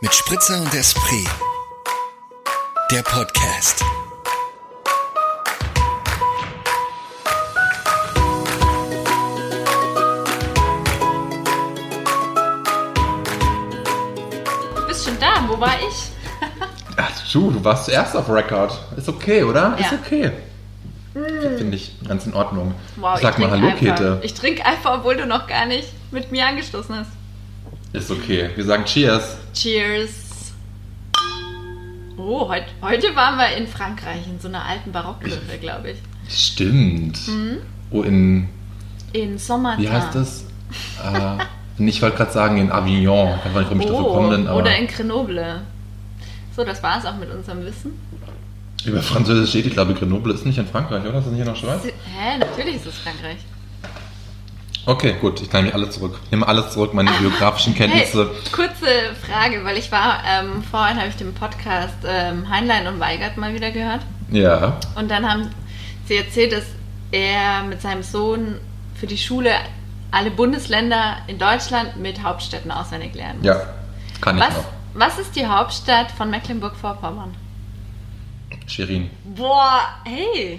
Mit Spritzer und Esprit. Der Podcast. Du bist schon da. Wo war ich? Ach du, du warst zuerst auf Record. Ist okay, oder? Ist Ja. okay. Finde ich ganz in Ordnung. Wow, Sag mal Hallo, einfach. Käthe. Ich trinke einfach, obwohl du noch gar nicht mit mir angestoßen hast. Ist okay. Wir sagen Cheers. Cheers. Oh, heut, heute waren wir in Frankreich, in so einer alten Barockkirche, glaube ich. Stimmt. Mhm. Oh, in, In Sommertin. wie heißt das? äh, ich wollte gerade sagen in Avignon. Ich weiß nicht, warum ich Oh, gekommen bin, aber oder in Grenoble. So, das war es auch mit unserem Wissen. über Französisch steht, ich glaube, Grenoble ist nicht in Frankreich, oder? Ist das nicht in der Schweiz? Hä, natürlich ist es Frankreich. Okay, gut, ich nehme alles zurück. Ich nehme alles zurück, meine biografischen Kenntnisse. Hey, kurze Frage, weil ich war, ähm, vorhin habe ich den Podcast ähm, Heinlein und Weigert mal wieder gehört. Ja. Und dann haben sie erzählt, dass er mit seinem Sohn für die Schule alle Bundesländer in Deutschland mit Hauptstädten auswendig lernen muss. Ja, kann ich Was, noch. was ist die Hauptstadt von Mecklenburg-Vorpommern? Shirin. Boah, hey.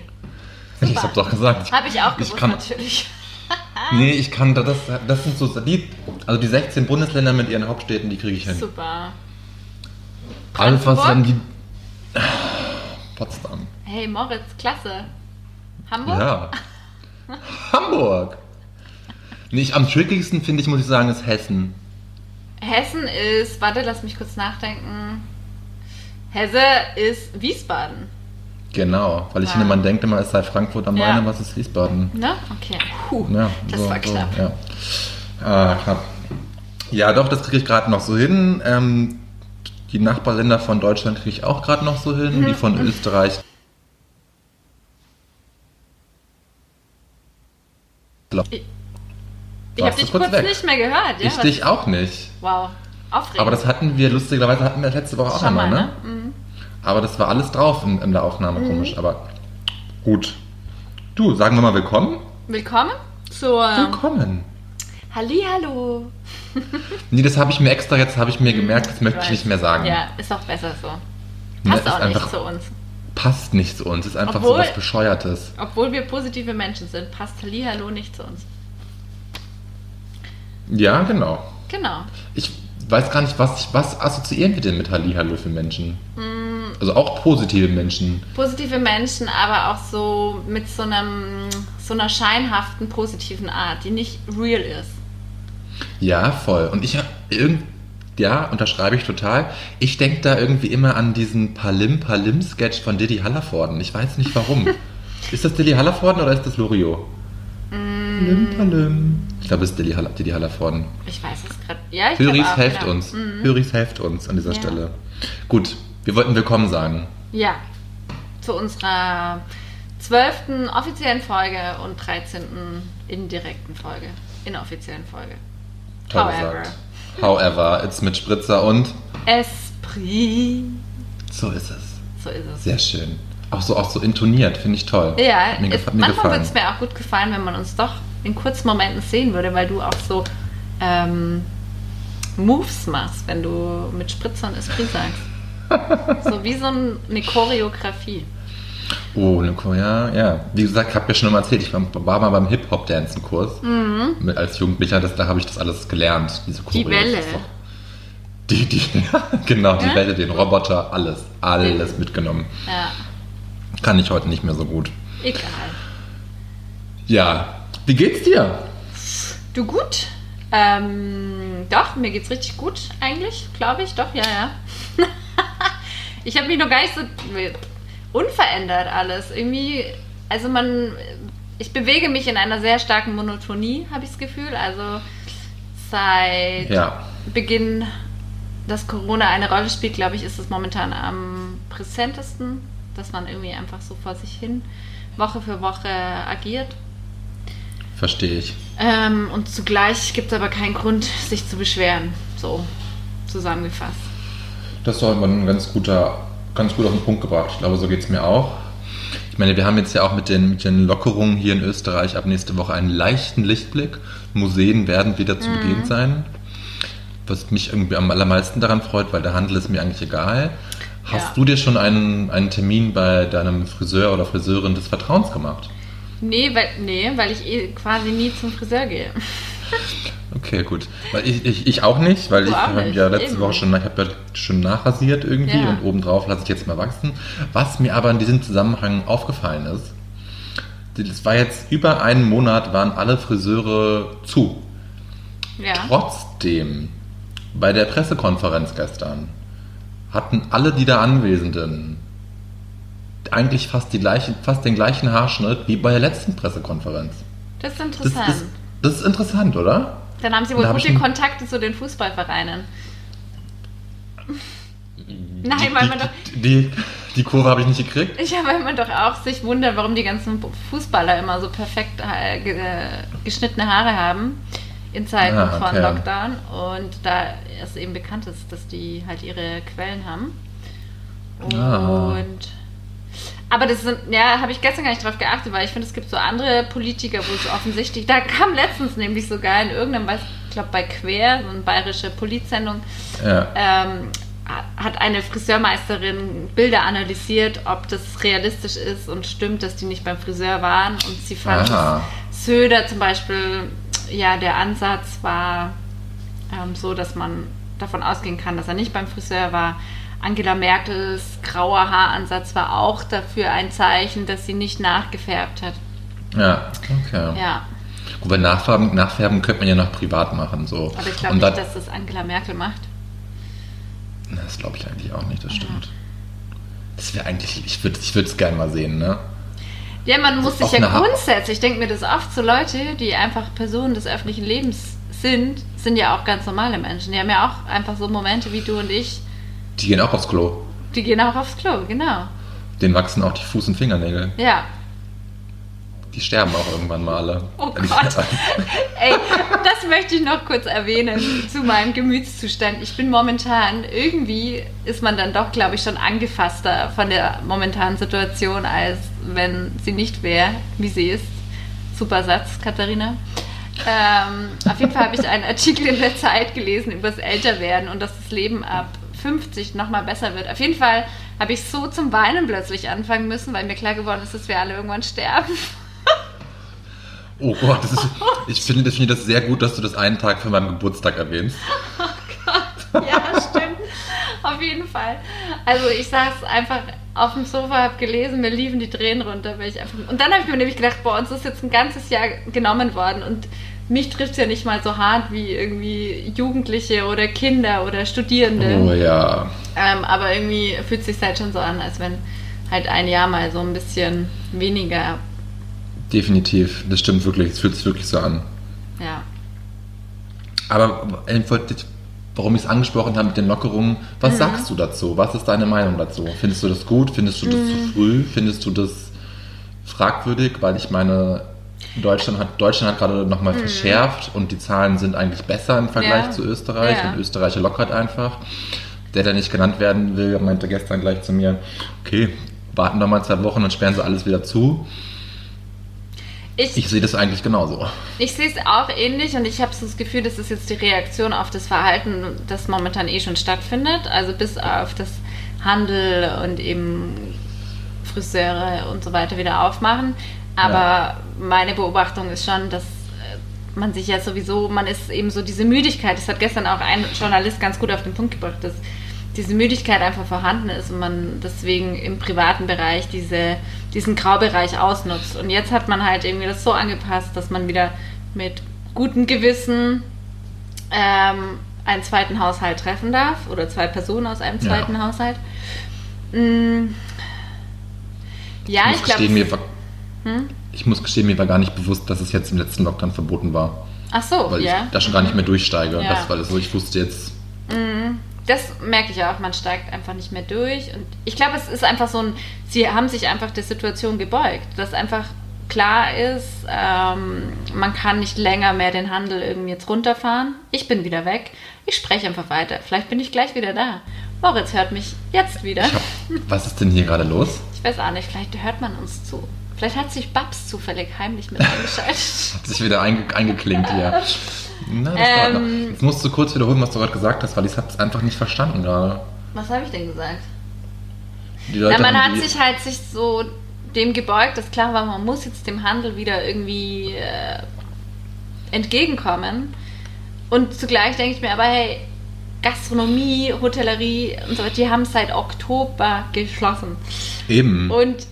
Ich habe doch gesagt. Habe ich auch gewusst, kann, natürlich. Nee, ich kann, das, das sind so, die, also die 16 Bundesländer mit ihren Hauptstädten, die kriege ich hin. Super. Alles, was dann die. Potsdam. Hey, Moritz, klasse. Hamburg? Ja. Hamburg. Nicht am trickigsten, finde ich, muss ich sagen, ist Hessen. Hessen ist, warte, lass mich kurz nachdenken. Hesse ist Wiesbaden. Genau, weil ich Ja. finde, man denkt immer, es sei Frankfurt am Ja. Main, was ist Wiesbaden? Ne? Okay. Puh, Ja, das so, war so, knapp. ja. Ah, knapp. Ja, doch, das kriege ich gerade noch so hin. Ähm, die Nachbarländer von Deutschland kriege ich auch gerade noch so hin. Mhm. Die von Österreich. Ich Warst habe dich kurz kurz nicht mehr gehört. Ja? ich dich auch nicht. Wow, aufregend. Aber das hatten wir, lustigerweise hatten wir letzte Woche auch einmal, mal, ne? ne? Mhm. Aber das war alles drauf in, in der Aufnahme, komisch. Aber gut. Du, sagen wir mal willkommen. Willkommen zur Willkommen. Hallihallo. Nee, das habe ich mir extra, jetzt habe ich mir gemerkt, das möchte ich nicht mehr sagen. Ja, ist auch besser so. Ne, Passt ist auch nicht zu uns. Passt nicht zu uns, ist einfach Obwohl- so was Bescheuertes. Obwohl wir positive Menschen sind, passt Hallihallo nicht zu uns. Ja, genau. Genau. Ich weiß gar nicht, was, was assoziieren wir denn mit Hallihallo für Menschen? Mm. Also auch positive Menschen. Positive Menschen, aber auch so mit so einem so einer scheinhaften positiven Art, die nicht real ist. Ja, voll. Und ich habe irgend, ja, unterschreibe ich total. Ich denke da irgendwie immer an diesen Palim Palim Sketch von Diddy Hallervorden. Ich weiß nicht warum. ist das Diddy Hallervorden oder ist das Loriot? Mm. Palim Palim. Ich glaube, es ist Diddy, Haller, Diddy Hallervorden. Ich weiß es gerade. Ja, ich Höris auch, helft genau. uns. Mhm. Höris helft uns an dieser Ja. Stelle. Gut, wir wollten willkommen sagen. Ja, zu unserer zwölften offiziellen Folge und 13. indirekten Folge. Inoffiziellen Folge. Toll However. gesagt. However, it's mit Spritzer und Esprit. so ist es. So ist es. Sehr schön. Auch so, auch so intoniert, finde ich toll. Ja, mir, es, mir manchmal würde es mir auch gut gefallen, wenn man uns doch in kurzen Momenten sehen würde, weil du auch so ähm, Moves machst, wenn du mit Spritzer und Esprit sagst. So wie so ein, eine Choreografie. Oh, Nico, ja, ja. Wie gesagt, ich habe ja schon mal erzählt, ich war, mal beim Hip-Hop-Dancen-Kurs mit, als Jugendlicher, das, da habe ich das alles gelernt. Diese Mhm. Die Welle. Die, die, genau, die Ja? Welle, den Roboter, alles, alles mitgenommen. Ja, Kann ich heute nicht mehr so gut. egal. Ja, wie geht's dir? Du gut? Ähm, doch, mir geht's richtig gut eigentlich, glaube ich. Doch, ja, ja. ich habe mich noch gar nicht so unverändert alles. Irgendwie, also man, ich bewege mich in einer sehr starken Monotonie, habe ich das Gefühl. Also seit Ja, Beginn, dass Corona eine Rolle spielt, glaube ich, ist es momentan am präsentesten, dass man irgendwie einfach so vor sich hin Woche für Woche agiert. verstehe ich. Ähm, und zugleich gibt es aber keinen Grund, sich zu beschweren. So zusammengefasst. Das ist doch immer ein ganz guter, ganz gut auf den Punkt gebracht. Ich glaube, so geht es mir auch. Ich meine, wir haben jetzt ja auch mit den, mit den Lockerungen hier in Österreich ab nächste Woche einen leichten Lichtblick. Museen werden wieder zu Beginn sein. was mich irgendwie am allermeisten daran freut, weil der Handel ist mir eigentlich egal. Hast Ja. du dir schon einen, einen Termin bei deinem Friseur oder Friseurin des Vertrauens gemacht? Nee, weil, nee, weil ich eh quasi nie zum Friseur gehe. Okay, gut. Weil ich, ich, ich auch nicht, weil Du ich habe ja letzte eben. Woche schon, ich habe ja schon nachrasiert irgendwie Ja. und obendrauf lasse ich jetzt mal wachsen. Was mir aber in diesem Zusammenhang aufgefallen ist, das war jetzt über einen Monat, waren alle Friseure zu. Ja. Trotzdem, bei der Pressekonferenz gestern hatten alle die da Anwesenden eigentlich fast, die gleichen, fast den gleichen Haarschnitt wie bei der letzten Pressekonferenz. Das ist Das interessant. ist, das ist interessant, oder? Dann haben sie wohl Da gute Kontakte zu den Fußballvereinen. Nein, die, weil man doch. die, die, die Kurve habe ich nicht gekriegt. Ja, weil man doch auch sich wundert, warum die ganzen Fußballer immer so perfekt äh, äh, geschnittene Haare haben in Zeiten Ah, von okay. Lockdown. Und da es eben bekannt ist, dass die halt ihre Quellen haben. Und Ah. Aber das sind, ja, habe ich gestern gar nicht drauf geachtet, weil ich finde, es gibt so andere Politiker, wo es offensichtlich, da kam letztens nämlich sogar in irgendeinem, ich glaube bei Quer, so eine bayerische Polizsendung, Ja. ähm, hat eine Friseurmeisterin Bilder analysiert, ob das realistisch ist und stimmt, dass die nicht beim Friseur waren. Und sie fand Söder zum Beispiel, ja, der Ansatz war ähm, so, dass man davon ausgehen kann, dass er nicht beim Friseur war. Angela Merkels grauer Haaransatz war auch dafür ein Zeichen, dass sie nicht nachgefärbt hat. Ja, okay. Ja, Gut, weil Nachfärben, Nachfärben könnte man ja noch privat machen. So. aber ich glaube nicht, da- dass das Angela Merkel macht. Das glaube ich eigentlich auch nicht, das stimmt. Das wäre eigentlich, ich würde ich es gerne mal sehen, ne? Ja, man muss sich ja grundsätzlich, ich denke mir das oft, so Leute, die einfach Personen des öffentlichen Lebens sind, sind ja auch ganz normale Menschen. Die haben ja auch einfach so Momente wie du und ich, Die gehen auch aufs Klo. die gehen auch aufs Klo, genau. Denen wachsen auch die Fuß- und Fingernägel. Ja. Die sterben auch irgendwann mal alle. Oh Gott. Ey, das möchte ich noch kurz erwähnen zu meinem Gemütszustand. Ich bin momentan, irgendwie ist man dann doch, glaube ich, schon angefasster von der momentanen Situation, als wenn sie nicht wäre, wie sie ist. Super Satz, Katharina. Ähm, auf jeden Fall habe ich einen Artikel in der Zeit gelesen über das Älterwerden und dass das Leben ab 50 nochmal besser wird. Auf jeden Fall habe ich so zum Weinen plötzlich anfangen müssen, weil mir klar geworden ist, dass wir alle irgendwann sterben. Oh Gott, das ist, ich finde ich finde das sehr gut, dass du das einen Tag für meinen Geburtstag erwähnst. Ja, stimmt. Auf jeden Fall. Also ich saß einfach auf dem Sofa, habe gelesen, mir liefen die Tränen runter. Weil ich einfach und dann habe ich mir nämlich gedacht, boah, uns ist jetzt ein ganzes Jahr genommen worden und mich trifft es ja nicht mal so hart wie irgendwie Jugendliche oder Kinder oder Studierende. Oh ja. Ähm, aber irgendwie fühlt es sich halt schon so an, als wenn halt ein Jahr mal so ein bisschen weniger, Definitiv. Das stimmt wirklich. Es fühlt sich wirklich so an. ja. Aber äh, wollte- warum ich es angesprochen habe mit den Lockerungen, Mhm. was sagst du dazu? Was ist deine Meinung dazu? Findest du das gut? Findest du das Mhm. zu früh? Findest du das fragwürdig? Weil ich meine, Deutschland hat, Deutschland hat gerade nochmal verschärft und die Zahlen sind eigentlich besser im Vergleich Mhm. Ja. zu Österreich Ja. und Österreich lockert einfach. Der, der nicht genannt werden will, meinte gestern gleich zu mir, okay, warten wir mal zwei Wochen und sperren sie alles wieder zu. Ich sehe das eigentlich genauso. Ich sehe es auch ähnlich und ich habe so das Gefühl, das ist jetzt die Reaktion auf das Verhalten, das momentan eh schon stattfindet. Also bis auf das Handel und eben Friseure und so weiter wieder aufmachen. Aber Ja. meine Beobachtung ist schon, dass äh, man sich ja sowieso, man ist eben so diese Müdigkeit, das hat gestern auch ein Journalist ganz gut auf den Punkt gebracht, dass diese Müdigkeit einfach vorhanden ist und man deswegen im privaten Bereich diese, diesen Graubereich ausnutzt. Und jetzt hat man halt irgendwie das so angepasst, dass man wieder mit gutem Gewissen ähm, einen zweiten Haushalt treffen darf oder zwei Personen aus einem Ja. zweiten Haushalt. Mm. Ja, ich, ich, glaube. Hm? ich muss gestehen, mir war gar nicht bewusst, dass es jetzt im letzten Lockdown verboten war. Ach so, Weil ja. ich da schon gar nicht mehr durchsteige. Ja. Das war das so, ich wusste jetzt, Das merke ich auch, man steigt einfach nicht mehr durch. Und ich glaube, es ist einfach so ein, sie haben sich einfach der Situation gebeugt, dass einfach klar ist, ähm, man kann nicht länger mehr den Handel irgendwie jetzt runterfahren. Ich bin wieder weg. Ich spreche einfach weiter. Vielleicht bin ich gleich wieder da. Moritz hört mich jetzt wieder. hab, was ist denn hier gerade los? Ich weiß auch nicht, vielleicht hört man uns zu. Vielleicht hat sich Babs zufällig heimlich mit eingeschaltet. Hat sich wieder einge eingeklinkt hier. Na, Ähm. Jetzt musst du kurz wiederholen, was du gerade gesagt hast, weil ich es einfach nicht verstanden gerade. Was habe ich denn gesagt? Na, man hat sich halt sich so dem gebeugt, dass klar war, man muss jetzt dem Handel wieder irgendwie äh, entgegenkommen. Und zugleich denke ich mir aber, hey, Gastronomie, Hotellerie und so weiter, die haben seit Oktober geschlossen. Eben. Und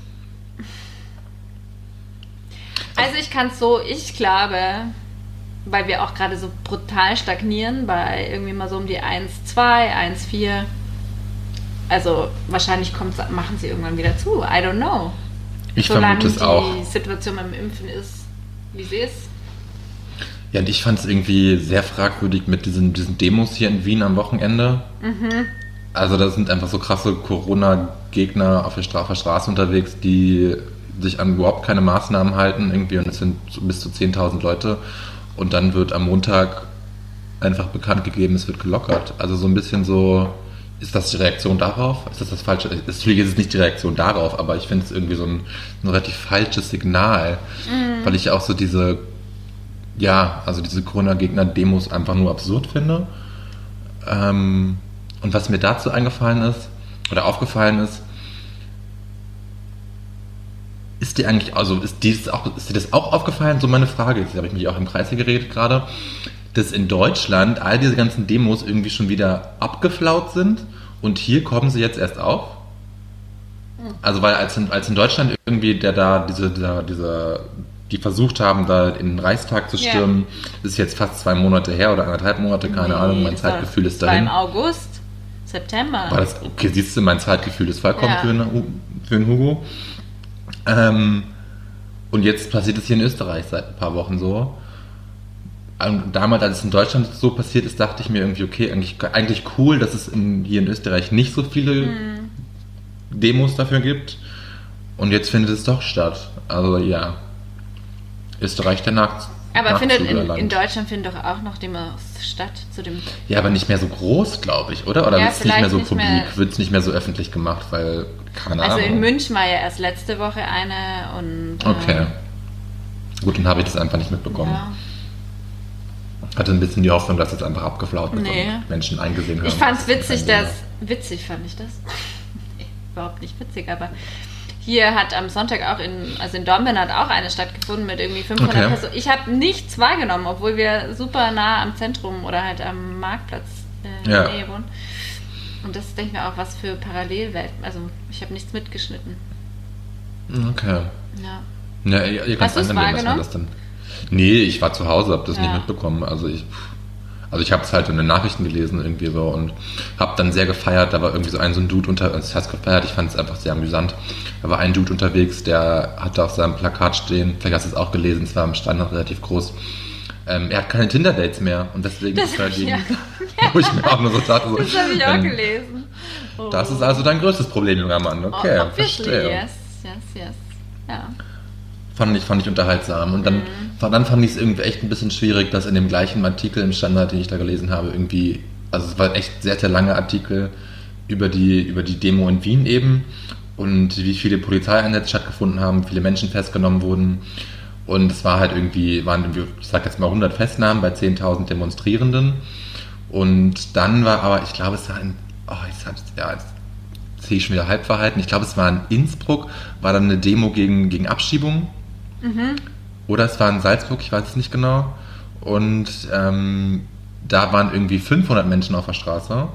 also ich kann es so, ich glaube, weil wir auch gerade so brutal stagnieren, bei irgendwie mal so um die 1,2, 1,4. Also wahrscheinlich machen sie irgendwann wieder zu. I don't know. Ich Solange vermute es die auch. Situation beim Impfen ist, wie sie ist. Ja, und ich fand es irgendwie sehr fragwürdig mit diesen, diesen Demos hier in Wien am Wochenende. Mhm. Also da sind einfach so krasse Corona-Gegner auf der, Stra auf der Straße unterwegs, die sich an überhaupt keine Maßnahmen halten irgendwie und es sind bis zu 10.000 Leute und dann wird am Montag einfach bekannt gegeben, es wird gelockert. Also so ein bisschen so, ist das die Reaktion darauf? Ist das das falsche? Natürlich ist es nicht die Reaktion darauf, aber ich finde es irgendwie so ein, ein relativ falsches Signal, weil ich auch so diese, ja, also diese Corona-Gegner-Demos einfach nur absurd finde. Ähm, und was mir dazu eingefallen ist, oder aufgefallen ist, ist dir eigentlich, also ist, dies auch, ist dir das auch aufgefallen? So meine Frage, jetzt habe ich mich auch im Kreis hier geredet gerade, dass in Deutschland all diese ganzen Demos irgendwie schon wieder abgeflaut sind und hier kommen sie jetzt erst auf? Also weil als in, als in Deutschland irgendwie der da diese, dieser, dieser, die versucht haben, da in den Reichstag zu stürmen, ist jetzt fast zwei Monate her oder anderthalb Monate, keine Nee, Ahnung, mein Zeitgefühl ist war dahin. im August, September. War das, okay, siehst du, mein Zeitgefühl ist vollkommen Ja. für, einen, für einen Hugo. Ähm, und jetzt passiert es hier in Österreich seit ein paar Wochen so. Und damals, als es in Deutschland so passiert ist, dachte ich mir irgendwie, okay, eigentlich, eigentlich cool, dass es in, hier in Österreich nicht so viele Hm. Demos dafür gibt. Und jetzt findet es doch statt. Also ja, Österreich der Nach Aber findet in, in Deutschland finden doch auch noch Demos statt zu dem. Ja, aber nicht mehr so groß, glaube ich, oder? Oder Ja, wird es nicht mehr so nicht publik, wird es nicht mehr so öffentlich gemacht, weil, keine Also Ahnung. in München war ja erst letzte Woche eine und. äh, Okay. Gut, dann habe ich das einfach nicht mitbekommen. Ja. Hatte ein bisschen die Hoffnung, dass es einfach abgeflaut wird Nee. und Menschen eingesehen haben. Ich dass es witzig, dass. Witzig fand ich das. Nee, überhaupt nicht witzig, aber hier hat am Sonntag auch in, also in Dornbirn hat auch eine stattgefunden mit irgendwie 500 Okay. Personen. Ich habe nichts wahrgenommen, obwohl wir super nah am Zentrum oder halt am Marktplatz äh, in Ja. der Nähe wohnen. Und das denke ich mir auch, was für Parallelwelten. Also ich habe nichts mitgeschnitten. Okay. Ja. Ja, ihr, könnt angehen, was man das dann. Nee, ich war zu Hause, habe das Ja. nicht mitbekommen. Also ich, also ich habe es halt in den Nachrichten gelesen irgendwie so und habe dann sehr gefeiert. Da war irgendwie so ein so ein Dude unter, das heißt gefeiert. Ich fand es einfach sehr amüsant. Da war ein Dude unterwegs, der hatte auf seinem Plakat stehen. Vielleicht hast du es auch gelesen. Es war im Standard relativ groß. Ähm, er hat keine Tinder-Dates mehr und deswegen Das ist er gegen, ja. wo ich mir auch nur so dachte, so, Das habe ich auch wenn- gelesen. Oh. Das ist also dein größtes Problem, junger Mann. Okay, oh, verstehe. yes, yes, yes. Ja. Fand ich, fand ich unterhaltsam. Und dann, Mhm. dann fand ich es irgendwie echt ein bisschen schwierig, dass in dem gleichen Artikel im Standard, den ich da gelesen habe, irgendwie, also es war echt sehr, sehr lange Artikel über die, über die Demo in Wien eben und wie viele Polizeieinsätze stattgefunden haben, wie viele Menschen festgenommen wurden. Und es war halt irgendwie, waren irgendwie, ich sag jetzt mal 100 Festnahmen bei 10.000 Demonstrierenden. Und dann war aber, ich glaube, es war in, oh, jetzt hab ich, ja, jetzt sehe ich schon wieder Halbverhalten. Ich glaube, es war in Innsbruck, war dann eine Demo gegen, gegen Abschiebungen. Oder es war in Salzburg, ich weiß es nicht genau. Und ähm, da waren irgendwie 500 Menschen auf der Straße,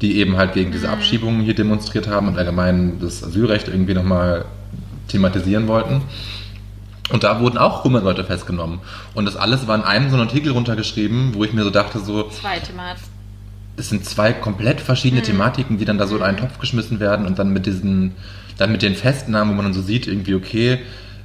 die eben halt gegen diese Abschiebungen hier demonstriert haben und allgemein das Asylrecht irgendwie nochmal thematisieren wollten. Und da wurden auch 100 Leute festgenommen. Und das alles war in einem so einen Artikel runtergeschrieben, wo ich mir so dachte, so, Zweite Mal. es sind zwei komplett verschiedene Thematiken, die dann da so in einen Topf geschmissen werden und dann mit diesen, dann mit den Festnahmen, wo man dann so sieht, irgendwie, okay,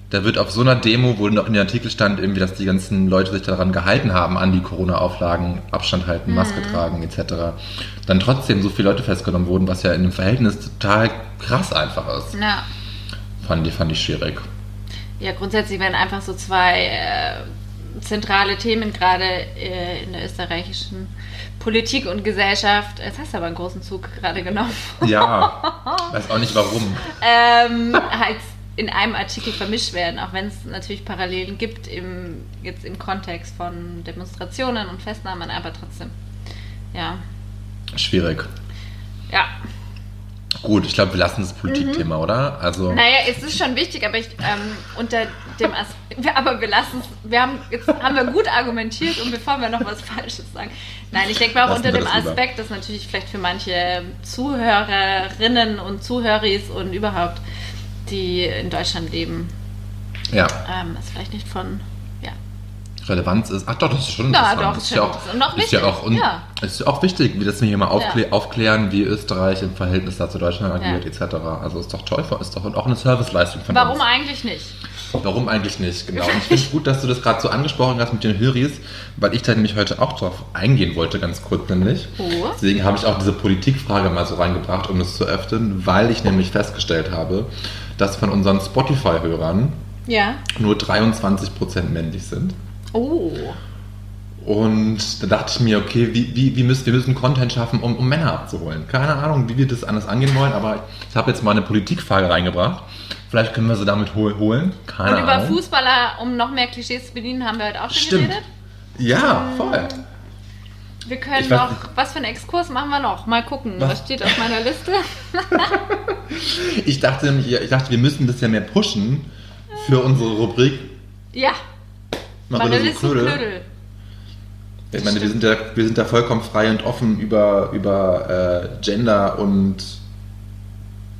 da wird auf so einer Demo, wo noch in den Artikel stand, irgendwie, dass die ganzen Leute sich daran gehalten haben, an die Corona-Auflagen, Abstand halten, Maske tragen, etc., dann trotzdem so viele Leute festgenommen wurden, was ja in dem Verhältnis total krass einfach ist. Ja. Fand fand ich schwierig. Ja, grundsätzlich werden einfach so zwei äh, zentrale Themen gerade äh, in der österreichischen Politik und Gesellschaft. Jetzt hast du aber einen großen Zug gerade genommen. Ja, weiß auch nicht warum. ähm, halt in einem Artikel vermischt werden, auch wenn es natürlich Parallelen gibt im, jetzt im Kontext von Demonstrationen und Festnahmen, aber trotzdem. Ja. Schwierig. Ja. Gut, ich glaube, wir lassen das Politikthema, oder? Also, Naja, es ist schon wichtig, aber ich ähm, unter dem Aspekt, aber wir lassen es, wir haben jetzt haben wir gut argumentiert und bevor wir noch was Falsches sagen. Nein, ich denke mal auch Lassen unter dem das. Aspekt, dass natürlich vielleicht für manche Zuhörerinnen und Zuhöris und überhaupt, die in Deutschland leben, ja, ähm, es vielleicht nicht von, Relevanz ist. Ach doch, das ist schon interessant. doch, das ist ist ja auch, auch ist ja wichtig, auch, un- ja. ist ja auch wichtig, wie das wir hier mal aufklä Ja. aufklären, wie Österreich im Verhältnis dazu Deutschland agiert, Ja. etc. Also ist doch toll, ist doch auch eine Serviceleistung von warum uns. eigentlich nicht? Warum eigentlich nicht? Genau. Und ich finde es gut, dass du das gerade so angesprochen hast mit den Höris, weil ich da nämlich heute auch drauf eingehen wollte, ganz kurz nämlich. Oh. Deswegen habe ich auch diese Politikfrage mal so reingebracht, um das zu öffnen, weil ich nämlich festgestellt habe, dass von unseren Spotify-Hörern Ja. nur 23% männlich sind. Oh. Und da dachte ich mir, okay, wie, wie, wie müssen, wir müssen Content schaffen, um, um Männer abzuholen. Keine Ahnung, wie wir das anders angehen wollen, aber ich habe jetzt mal eine Politikfrage reingebracht. Vielleicht können wir sie damit hol holen. Keine Und über Ahnung. Fußballer, um noch mehr Klischees zu bedienen, haben wir heute auch schon Stimmt. geredet. Ja, voll. Wir können Ich weiß noch, nicht. was für einen Exkurs machen wir noch? Mal gucken, was, Was? steht auf meiner Liste. Ich dachte, ich dachte, wir müssen das ja mehr pushen für unsere Rubrik. Ja, Marille so Liste Knödel. Knödel. Ich meine, wir sind, ja, wir sind da vollkommen frei und offen über, über äh, Gender und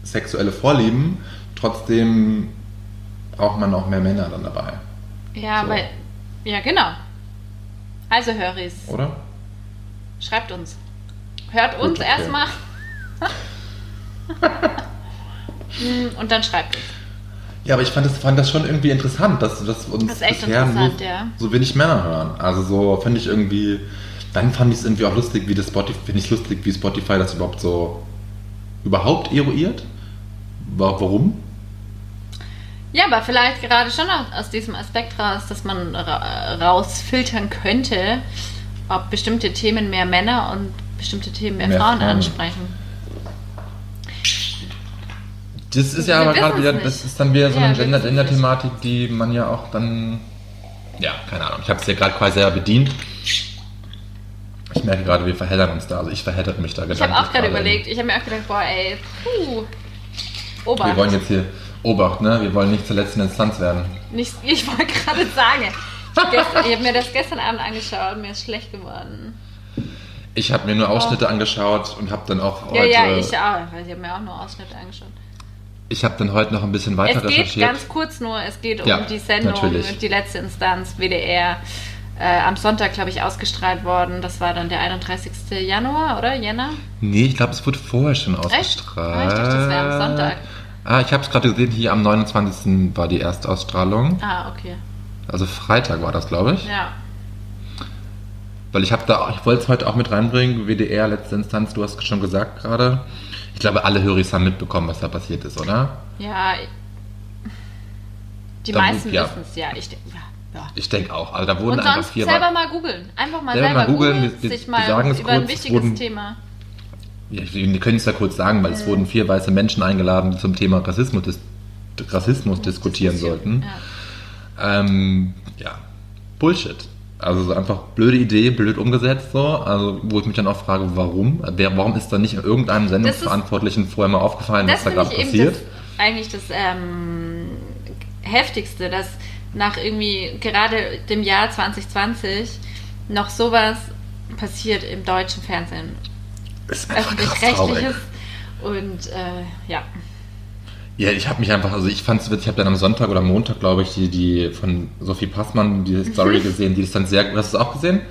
sexuelle Vorlieben. Trotzdem braucht man auch mehr Männer dann dabei, Ja, So. weil, ja, genau. Also, Höris, oder? schreibt uns. Hört uns okay. erstmal. Und dann schreibt uns. Ja, aber ich fand das, fand das schon irgendwie interessant, dass, dass uns Das bisher nur ja. so wenig Männer hören. Also so finde ich irgendwie, dann fand ich es irgendwie auch lustig, wie das Spotify, finde ich lustig, wie Spotify das überhaupt so überhaupt eruiert. Wa- Warum? Ja, aber vielleicht gerade schon aus, aus diesem Aspekt raus, dass man ra rausfiltern könnte, ob bestimmte Themen mehr Männer und bestimmte Themen mehr, Mehr Frauen, Frauen. ansprechen. Das ist ja aber gerade wieder, das ist dann wieder so Ja, eine es Gender-Thematik, die man ja auch dann, ja, keine Ahnung, ich habe es ja gerade quasi selber bedient. Ich merke gerade, wir verheddern uns da, also ich verheddere mich da Ich habe auch gerade überlegt, ich habe mir auch gedacht, boah, ey, puh, Obacht. Wir wollen jetzt hier, Obacht, ne? Wir wollen nicht zur letzten Instanz werden. Nicht, ich wollte gerade sagen, gestern- ich habe mir das gestern Abend angeschaut und mir ist schlecht geworden. Ich habe mir nur Ausschnitte angeschaut und habe dann auch Ja, heute, ja, ich auch. Ich habe mir auch nur Ausschnitte angeschaut. Ich habe dann heute noch ein bisschen weiter Es geht recherchiert. ganz kurz nur, es geht um Ja, die Sendung, natürlich. die letzte Instanz, WDR. Äh, am Sonntag, glaube ich, ausgestrahlt worden. Das war dann der 31. Januar, oder? Jänner? nee, ich glaube, es wurde vorher schon ausgestrahlt. Ah, ich dachte, das wäre am Sonntag. Ah, ich habe es gerade gesehen, hier am 29. war die Erstausstrahlung. Ah, okay. Also Freitag war das, glaube ich. Ja. Weil ich habe da, ich wollte es heute auch mit reinbringen, WDR, letzte Instanz, du hast schon gesagt gerade. Ich glaube, alle Höris haben mitbekommen, was da passiert ist, oder? Ja. Die Da- meisten ja. wissen es, ja. Ich, ja, ja. Ich denke auch. Also da wurden Und einfach vier selber mal googeln. Einfach mal Selber selber, mal googeln. googeln, Wir- sich mal sagen es über ein kurz, es wichtiges wurden- Thema. Ja, wir können es ja kurz sagen, weil es Mhm. wurden vier weiße Menschen eingeladen, die zum Thema Rassismus, dis Rassismus diskutieren sollten. Ähm, ja, Bullshit. Also so einfach blöde Idee, blöd umgesetzt so. Also wo ich mich dann auch frage, warum? Wer, warum ist da nicht irgendeinem Sendungsverantwortlichen vorher mal aufgefallen, Das was da gerade passiert? das, eigentlich das ähm, Heftigste, dass nach irgendwie gerade dem Jahr 2020 noch sowas passiert im deutschen Fernsehen. ist einfach krass traurig. Öffentlich-rechtliches. Und äh, ja. Ja, ich habe mich einfach, also ich fand es witzig, ich habe dann am Sonntag oder Montag, glaube ich, die, die von Sophie Passmann, die Story gesehen, die ist dann sehr hast du es auch gesehen?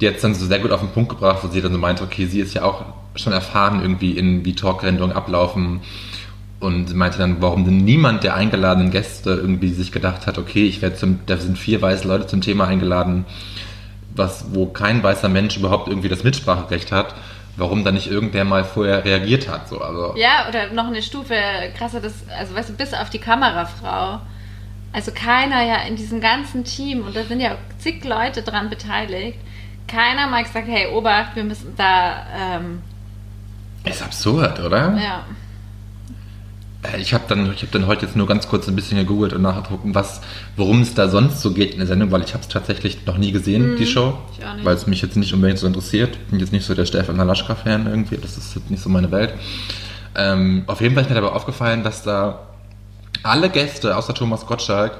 Die hat es dann so sehr gut auf den Punkt gebracht, wo sie dann so meinte, okay, sie ist ja auch schon erfahren irgendwie in, wie Talksendungen ablaufen. Und meinte dann, warum denn niemand der eingeladenen Gäste irgendwie sich gedacht hat, okay, ich werde zum, da sind vier weiße Leute zum Thema eingeladen, was, wo kein weißer Mensch überhaupt irgendwie das Mitspracherecht hat, warum dann nicht irgendwer mal vorher reagiert hat, so, also. Ja, oder noch eine Stufe krasser, das, also weißt du, bis auf die Kamerafrau. Also keiner ja in diesem ganzen Team, und da sind ja zig Leute dran beteiligt, keiner mal gesagt, hey, Obacht, wir müssen da, ähm, Ist absurd, oder? ja. Äh, Ich habe dann, ich hab dann heute jetzt nur ganz kurz ein bisschen gegoogelt und nachgeguckt, was, worum es da sonst so geht in der Sendung, weil ich habe es tatsächlich noch nie gesehen, die Show, Mhm. nicht. weil es mich jetzt nicht unbedingt so interessiert. Ich bin jetzt nicht so der Stefan Halaschka-Fan irgendwie, das ist jetzt nicht so meine Welt. Ähm, auf jeden Fall ist mir dabei aufgefallen, dass da alle Gäste außer Thomas Gottschalk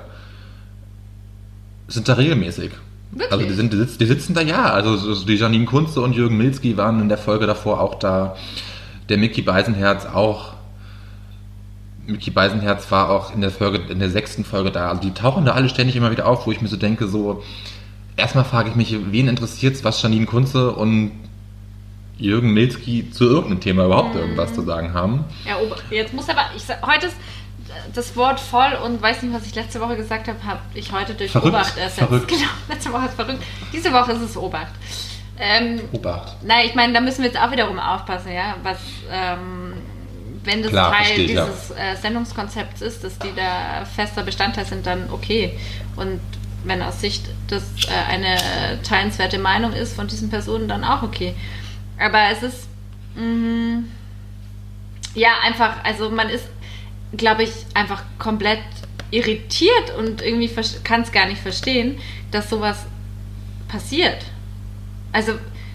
sind da regelmäßig. Wirklich? Also die, sind, die, sitzen, die sitzen da ja. Also so die Janine Kunze und Jürgen Milski waren in der Folge davor auch da. Der Mickey Beisenherz auch. Mickey Beisenherz war auch in der Folge, in der sechsten Folge da. Also die tauchen da alle ständig immer wieder auf, wo ich mir so denke, so erstmal frage ich mich, wen interessiert es, was Janine Kunze und Jürgen Milski zu irgendeinem Thema überhaupt irgendwas zu sagen haben. Ja, jetzt muss aber, ich heute ist das Wort voll und weiß nicht, was ich letzte Woche gesagt habe, habe ich heute durch Verrückt, Obacht ersetzt. verrückt. Genau, letzte Woche ist verrückt. Diese Woche ist es Obacht. Ähm, Obacht. na, ich meine, da müssen wir jetzt auch wiederum aufpassen, ja, was, ähm, wenn das Klar, Teil verstehe ich, ja. dieses äh, Sendungskonzepts ist, dass die da fester Bestandteil sind, dann okay. Und wenn aus Sicht das äh, eine teilenswerte Meinung ist von diesen Personen, dann auch okay. Aber es ist, mh, ja, einfach, also man ist, glaube ich, einfach komplett irritiert und irgendwie kann es gar nicht verstehen, dass sowas passiert. Also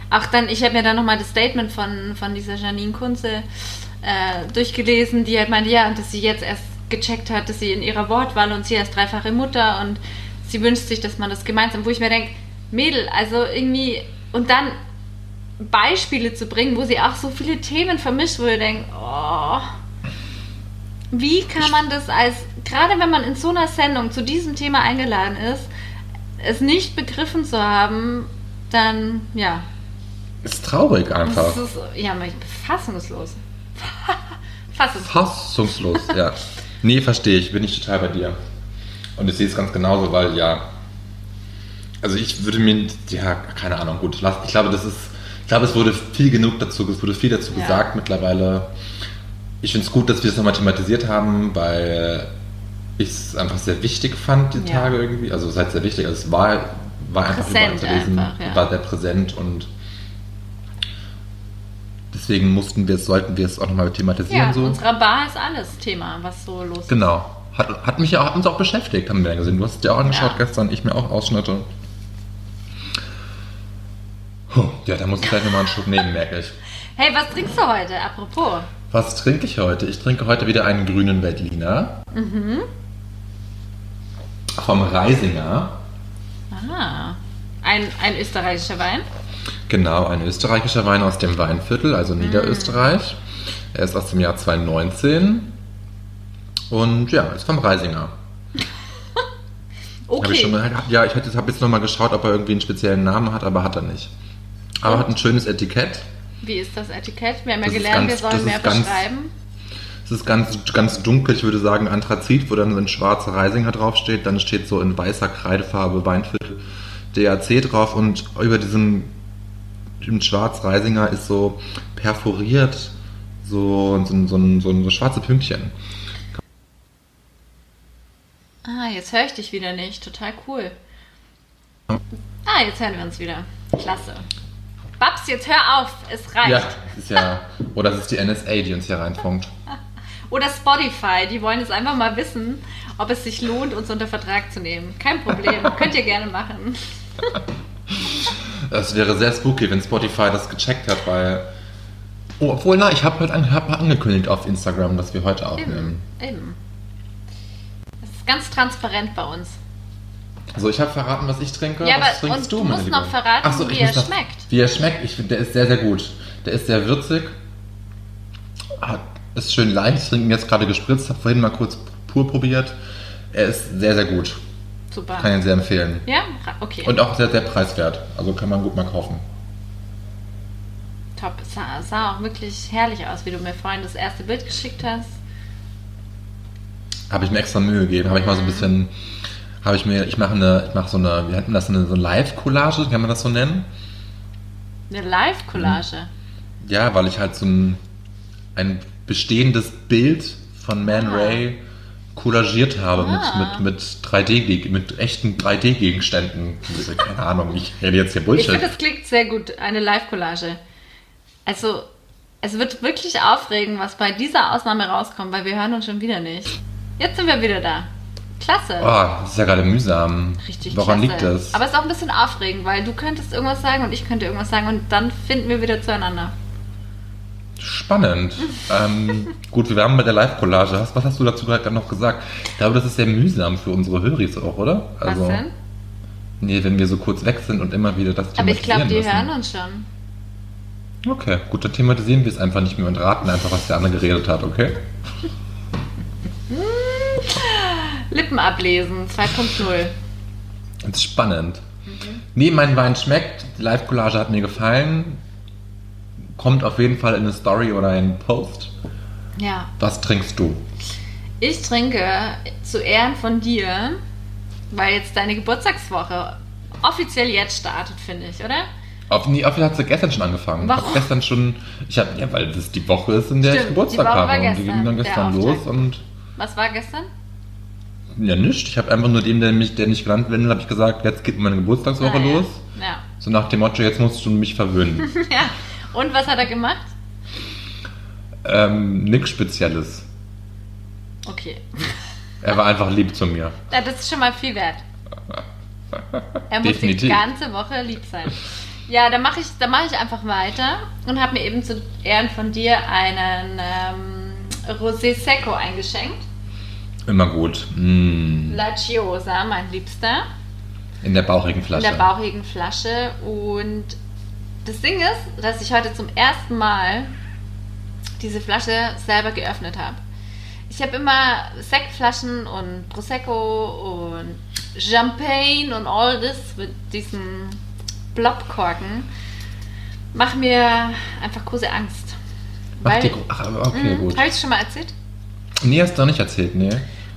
auch dann, ich habe mir dann nochmal das Statement von, von dieser Janine Kunze äh, durchgelesen, die halt meinte, ja, und dass sie jetzt erst gecheckt hat, dass sie in ihrer Wortwahl und sie als dreifache Mutter und sie wünscht sich, dass man das gemeinsam, wo ich mir denke, Mädel, also irgendwie, und dann Beispiele zu bringen, wo sie auch so viele Themen vermischt, wo ich denke, oh, wie kann man das als, gerade wenn man in so einer Sendung zu diesem Thema eingeladen ist, es nicht begriffen zu haben, dann, ja. Ist traurig einfach. Das ist, ja, fassungslos. Fassungslos. Fassungslos, ja. Nee, verstehe ich, bin ich total bei dir. Und ich sehe es ganz genauso, weil ja. Also ich würde mir, ja, keine Ahnung, gut, ich glaube, das ist, ich glaube, es wurde viel genug dazu, es wurde viel dazu Ja. gesagt mittlerweile. Ich finde es gut, dass wir es nochmal thematisiert haben, weil ich es einfach sehr wichtig fand, die Ja. Tage irgendwie. Also es ist halt sehr wichtig, also es war, war einfach Präsent überall zu lesen, einfach, ja. war sehr präsent und deswegen mussten wir es, sollten wir es auch nochmal thematisieren. Ja, so. unserer Bar ist alles Thema, was so los ist. Genau. Hat, hat mich ja auch, hat uns auch beschäftigt, haben wir ja gesehen. Du hast es dir auch angeschaut Ja. gestern, ich mir auch Ausschnitte. Puh, ja, da muss ich gleich nochmal einen Schluck nehmen, merke ich. Hey, was trinkst du heute? Apropos. Was trinke ich heute? Ich trinke heute wieder einen grünen Veltliner. Mhm. Vom Reisinger. Ah, ein, ein österreichischer Wein. Genau, ein österreichischer Wein aus dem Weinviertel, also Mhm. Niederösterreich. Er ist aus dem Jahr 2019. Und ja, ist vom Reisinger. Hab ich schon Okay. mal, ja, ich habe jetzt nochmal geschaut, ob er irgendwie einen speziellen Namen hat, aber hat er nicht. Aber Und? hat ein schönes Etikett. Wie ist das Etikett? Wir haben ja Das gelernt, ganz- wir sollen mehr ganz- beschreiben. Es ist ganz, ganz dunkel, ich würde sagen Anthrazit, wo dann so ein schwarzer Reisinger draufsteht. Dann steht so in weißer Kreidefarbe Weinviertel DAC drauf und über diesem, diesem schwarz Reisinger ist so perforiert so, so, so, so, so, so schwarze Pünktchen. Ah, jetzt höre ich dich wieder nicht. Total cool. Ah, jetzt hören wir uns wieder. Klasse. Babs, jetzt hör auf. Es reicht. Ja, das ist ja. Oder das ist die NSA, die uns hier reinfunkt. Oder Spotify. Die wollen jetzt einfach mal wissen, ob es sich lohnt, uns unter Vertrag zu nehmen. Kein Problem. Könnt ihr gerne machen. Das wäre sehr spooky, wenn Spotify das gecheckt hat, weil. Oh, obwohl, na, ich habe heute an, hab angekündigt auf Instagram, dass wir heute aufnehmen. Eben. Eben. Es ist ganz transparent bei uns. Also ich habe verraten, was ich trinke. Ja, was aber- trinkst und du, du musst Liebe? noch verraten, Ach so, wie er schmeckt. Wie er schmeckt, ich der ist sehr, sehr gut. Der ist sehr würzig, hat, ist schön leicht. Ich trinke ihn jetzt gerade gespritzt, habe vorhin mal kurz pur probiert. Er ist sehr, sehr gut. Super. Kann ihn sehr empfehlen. Ja, okay. Und auch sehr, sehr preiswert. Also kann man gut mal kaufen. Top. Es sah, sah auch wirklich herrlich aus, wie du mir vorhin das erste Bild geschickt hast. Habe ich mir extra Mühe gegeben. Habe ich mal so ein bisschen, habe ich mir, ich mache eine, ich mache so eine, wie nennt man das, eine, so eine Live-Collage, kann man das so nennen? Eine Live-Collage. Ja, weil ich halt so ein, ein bestehendes Bild von Man Ah. Ray collagiert habe Ah. mit, mit, mit 3D, mit echten 3D-Gegenständen. Keine Ahnung, ich rede jetzt hier Ich Bullshit. finde, das klingt sehr gut. Eine Live-Collage. Also, Es wird wirklich aufregend, was bei dieser Ausnahme rauskommt, weil wir hören uns schon wieder nicht. Jetzt sind wir wieder da. Klasse. Oh, das ist ja gerade mühsam. Richtig Woran klasse. liegt das? Aber es ist auch ein bisschen aufregend, weil du könntest irgendwas sagen und ich könnte irgendwas sagen und dann finden wir wieder zueinander. Spannend. ähm, gut, wir waren bei der Live-Collage. Was, hast du dazu gerade noch gesagt? Ich glaube, das ist sehr mühsam für unsere Höris auch, oder? Also, was denn? Nee, wenn wir so kurz weg sind und immer wieder das Aber ich glaube, die thematisieren hören uns schon. müssen. Okay, gut, dann thematisieren wir es einfach nicht mehr und raten einfach, was der andere geredet hat, okay? Lippen ablesen, 2.0. Das ist spannend. Mhm. Nee, mein Wein schmeckt. Die Live-Collage hat mir gefallen. Kommt auf jeden Fall in eine Story oder in einen Post. Ja. Was trinkst du? Ich trinke zu Ehren von dir, weil jetzt deine Geburtstagswoche offiziell jetzt startet, finde ich, oder? Auf, nee, auf hat sie gestern schon angefangen. Ich Warum? habe gestern schon, ich habe, ja, weil das die Woche ist, in der Stimmt, ich Geburtstag die Woche war habe. Und die gestern, ging dann gestern los und Was war gestern? ja nichts. Ich habe einfach nur dem, der mich, der nicht genannt werden will, habe ich gesagt, jetzt geht meine Geburtstagswoche Ah, ja. los. Ja. So nach dem Motto, jetzt musst du mich verwöhnen. ja. Und was hat er gemacht? ähm, nix Spezielles. Okay. Er war einfach lieb zu mir. Ja, das ist schon mal viel wert. Er muss die ganze Woche lieb sein. Ja, dann mache ich, dann mach ich einfach weiter und habe mir eben zu Ehren von dir einen ähm, Rosé Secco eingeschenkt. Immer gut. Mm. La Chiosa, mein Liebster. In der bauchigen Flasche. In der bauchigen Flasche. Und das Ding ist, dass ich heute zum ersten Mal diese Flasche selber geöffnet habe. Ich habe immer Sektflaschen und Prosecco und Champagne und all das mit diesen Blobkorken. Mach mir einfach große Angst. Macht Weil- gro- Ach, okay, Mhm. gut. Habe ich es schon mal erzählt? Nee, hast du noch nicht erzählt, nee.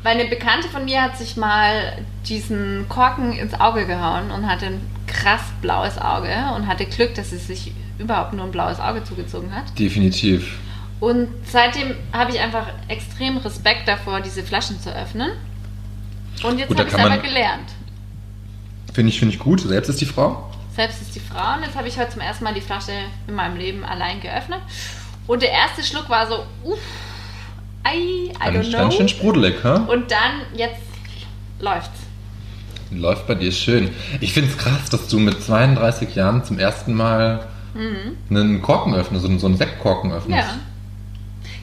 Weil eine Bekannte von mir hat sich mal diesen Korken ins Auge gehauen und hatte ein krass blaues Auge und hatte Glück, dass sie sich überhaupt nur ein blaues Auge zugezogen hat. Definitiv. Und seitdem habe ich einfach extrem Respekt davor, diese Flaschen zu öffnen. Und jetzt habe ich selber man- gelernt. Finde ich, finde ich gut. Selbst ist die Frau. Selbst ist die Frau und jetzt habe ich heute zum ersten Mal die Flasche in meinem Leben allein geöffnet. Und der erste Schluck war so, uff, I, I Ganz, don't ganz schön know. sprudelig, hä? Und dann, jetzt läuft's. Läuft bei dir schön. Ich finde es krass, dass du mit 32 Jahren zum ersten Mal einen Korken öffnest, so einen- so einen Sektkorken öffnest. Mhm. Ja.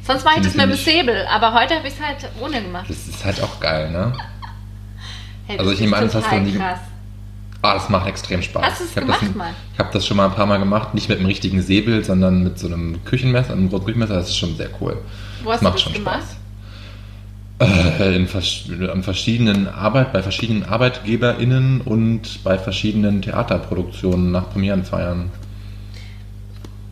Sonst mache ich das mit dem Säbel, aber heute habe ich es halt ohne gemacht. Das ist halt auch geil, ne? Hey, Also ich nehme an, das hast du nie- krass. Ah, das macht extrem Spaß. Hast du Ich hab das? Ich habe das schon mal ein paar Mal gemacht, nicht mit einem richtigen Säbel, sondern mit so einem Küchenmesser, einem Küchenmesser. Das ist schon sehr cool. Wo hast das du macht das schon gemacht? Spaß. Äh, in an verschiedenen Arbeit, bei verschiedenen ArbeitgeberInnen und bei verschiedenen Theaterproduktionen nach Premierenfeiern.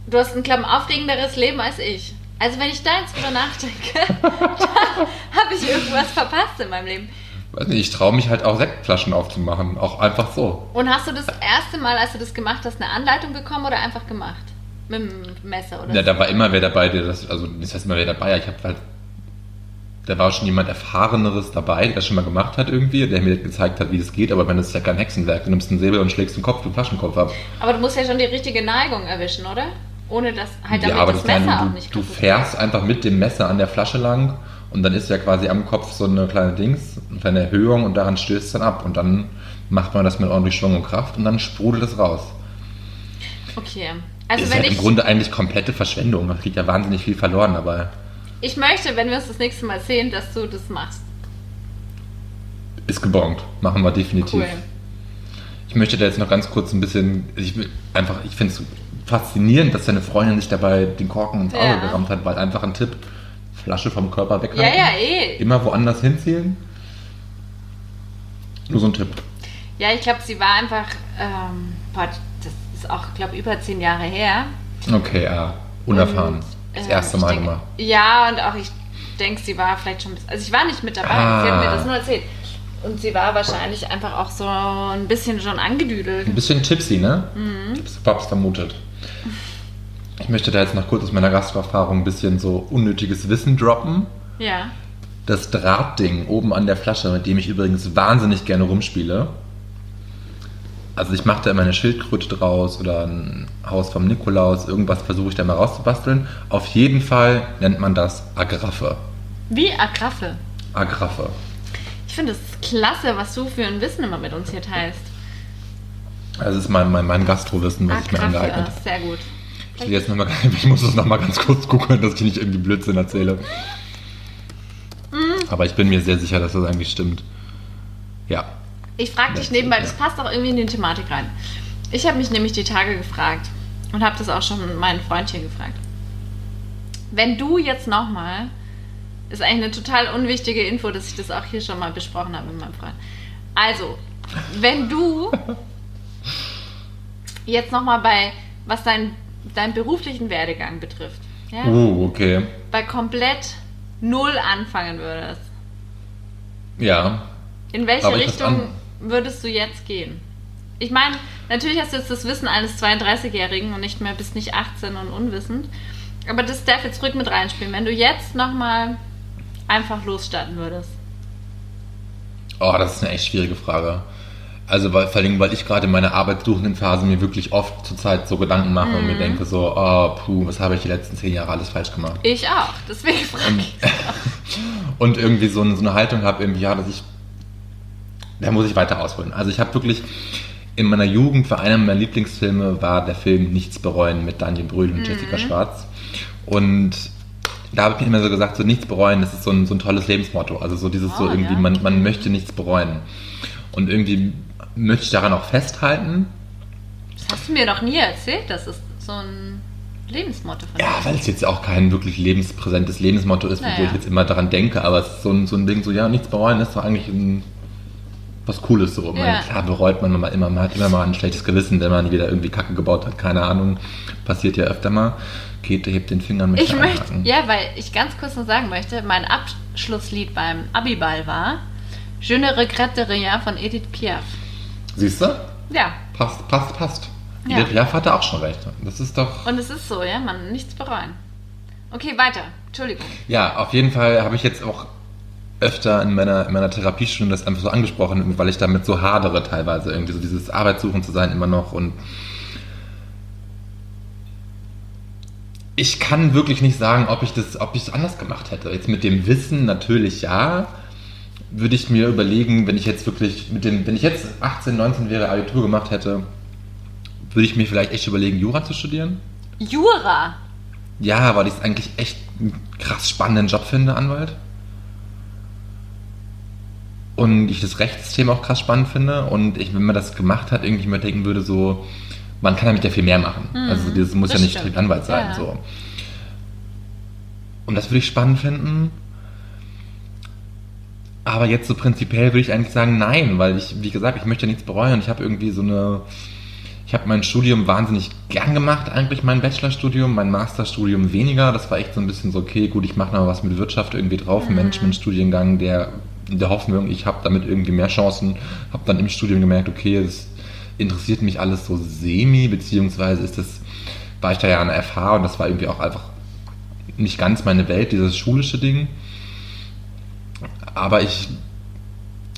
Du hast ein, ein aufregenderes Leben als ich. Also wenn ich da jetzt drüber nachdenke, habe ich irgendwas verpasst in meinem Leben. Weiß nicht, ich traue mich halt auch Sektflaschen aufzumachen, auch einfach so. Und hast du das erste Mal, als du das gemacht hast, eine Anleitung bekommen oder einfach gemacht? Mit dem Messer oder Ja, so? da war immer wer dabei, der das, also das heißt immer wer dabei, ich habe halt, da war schon jemand Erfahreneres dabei, der das schon mal gemacht hat irgendwie, der mir gezeigt hat, wie das geht, aber wenn das ist ja kein Hexenwerk, du nimmst einen Säbel und schlägst den Kopf, den Flaschenkopf ab. Aber du musst ja schon die richtige Neigung erwischen, oder? Ohne dass halt damit ja, aber das das Messer auch du, nicht du fährst einfach mit dem Messer an der Flasche lang und dann ist ja quasi am Kopf so eine kleine Dings, eine kleine Erhöhung und daran stößt es dann ab und dann macht man das mit ordentlich Schwung und Kraft und dann sprudelt es raus. Okay. Also ist wenn ja ich, im Grunde eigentlich komplette Verschwendung, da geht ja wahnsinnig viel verloren dabei. Ich möchte, wenn wir uns das nächste Mal sehen, dass du das machst. Ist gebongt, machen wir definitiv. Cool. Ich möchte da jetzt noch ganz kurz ein bisschen, ich will einfach, ich finde es faszinierend, dass deine Freundin sich dabei den Korken ins Auge Ja. gerammt hat, weil einfach ein Tipp, Flasche vom Körper weghalten. Ja, ja, eh. Immer woanders hinzielen. Nur so ein Tipp. Ja, ich glaube, sie war einfach, ähm, boah, das ist auch, glaube über zehn Jahre her. Okay, ja, unerfahren. Und, das äh, erste Mal denke- gemacht. Ja, und auch ich denke, sie war vielleicht schon, ein bisschen- also ich war nicht mit dabei, Ah. sie hat mir das nur erzählt. Und sie war wahrscheinlich einfach auch so ein bisschen schon angedüdelt. Ein bisschen tipsy, ne? Mhm. Hab's vermutet. Ich möchte da jetzt noch kurz aus meiner Gasterfahrung ein bisschen so unnötiges Wissen droppen. Ja. Das Drahtding oben an der Flasche, mit dem ich übrigens wahnsinnig gerne rumspiele, Also ich mache da immer eine Schildkröte draus oder ein Haus vom Nikolaus. Irgendwas versuche ich da mal rauszubasteln. Auf jeden Fall nennt man das Agraffe. Wie Agraffe. Agraffe. Ich finde es klasse, was du für ein Wissen immer mit uns hier teilst. Also das ist mein, mein, mein Gastrowissen, was ich mir angeeignet habe. Agraffe, sehr gut. Ich, jetzt noch mal, ich muss das nochmal ganz kurz gucken, dass ich nicht irgendwie Blödsinn erzähle. Aber ich bin mir sehr sicher, dass das eigentlich stimmt. Ja. Ich frage dich nebenbei, das passt auch irgendwie in die Thematik rein. Ich habe mich nämlich die Tage gefragt und habe das auch schon meinen Freund hier gefragt. Wenn du jetzt nochmal, ist eigentlich eine total unwichtige Info, dass ich das auch hier schon mal besprochen habe mit meinem Freund. Also, wenn du jetzt nochmal bei, was dein, deinen beruflichen Werdegang betrifft, ja, Uh, okay. bei komplett null anfangen würdest, Ja. in welche Richtung würdest du jetzt gehen? Ich meine, natürlich hast du jetzt das Wissen eines 32-Jährigen und nicht mehr bist nicht 18 und unwissend. Aber das darf jetzt ruhig mit reinspielen. Wenn du jetzt nochmal einfach losstarten würdest. Oh, das ist eine echt schwierige Frage. Also weil, vor allem, weil ich gerade in meiner arbeitssuchenden Phase mir wirklich oft zurzeit so Gedanken mache und Mhm. mir denke so, oh, puh, was habe ich die letzten zehn Jahre alles falsch gemacht? Ich auch. Deswegen frage Und, ich. und irgendwie so, eine- so eine Haltung habe, irgendwie, ja, dass ich, da muss ich weiter ausholen. Also ich habe wirklich, in meiner Jugend war einer meiner Lieblingsfilme, war der Film Nichts bereuen mit Daniel Brühl und Jessica Schwarz. Und da habe ich mir immer so gesagt, so nichts bereuen, das ist so ein, so ein tolles Lebensmotto. Also so dieses so Oh, irgendwie, ja. man, man möchte nichts bereuen. Und irgendwie möchte ich daran auch festhalten. Das hast du mir doch nie erzählt. Das ist so ein Lebensmotto von Ja, weil es jetzt auch kein wirklich lebenspräsentes Lebensmotto ist, wo Naja. ich jetzt immer daran denke, aber es ist so ein, so ein Ding, so ja, nichts bereuen ist doch eigentlich ein, was Cooles so. Ich Ja. klar bereut man immer, immer, man hat immer mal ein schlechtes Gewissen, wenn man wieder irgendwie Kacke gebaut hat, keine Ahnung, passiert ja öfter mal. Geht, hebt den Finger möchte Ich möchte, einhaken. ja, weil ich ganz kurz noch sagen möchte, mein Abschlusslied beim Abiball war Je ne regrette rien von Edith Piaf. Siehst du? Ja, Passt, passt, passt. Ja. Edith Piaf hatte auch schon recht. Das ist doch... und es ist so, ja, man nichts bereuen. Okay, weiter. Entschuldigung. Ja, auf jeden Fall habe ich jetzt auch öfter in meiner, in meiner Therapiestunde das einfach so angesprochen, weil ich damit so hadere teilweise, irgendwie so dieses Arbeitssuchen zu sein immer noch und ich kann wirklich nicht sagen, ob ich das, ob ich es anders gemacht hätte. Jetzt mit dem Wissen natürlich ja, würde ich mir überlegen, wenn ich jetzt wirklich mit dem, wenn ich jetzt 18, 19 wäre, Abitur gemacht hätte, würde ich mir vielleicht echt überlegen, Jura zu studieren. Jura. Ja, weil ich es eigentlich echt einen krass spannenden Job finde, Anwalt. Und ich das Rechtssystem auch krass spannend finde. Und ich, wenn man das gemacht hat, irgendwie mir denken würde, so, man kann damit ja viel mehr machen. also das muss Mhm. das ja nicht stimmt. strikt Anwalt sein. Ja. So. Und das würde ich spannend finden. Aber jetzt so prinzipiell würde ich eigentlich sagen, nein, weil ich, wie gesagt, ich möchte nichts bereuen. Ich habe irgendwie so eine, ich habe mein Studium wahnsinnig gern gemacht, eigentlich mein Bachelorstudium, mein Masterstudium weniger. Das war echt so ein bisschen so, okay, gut, ich mache noch was mit Wirtschaft irgendwie drauf, ein Managementstudiengang, der in der Hoffnung, ich habe damit irgendwie mehr Chancen. Habe dann im Studium gemerkt, okay, das interessiert mich alles so semi, beziehungsweise ist das, war ich da ja an der FH und das war irgendwie auch einfach nicht ganz meine Welt, dieses schulische Ding. Aber ich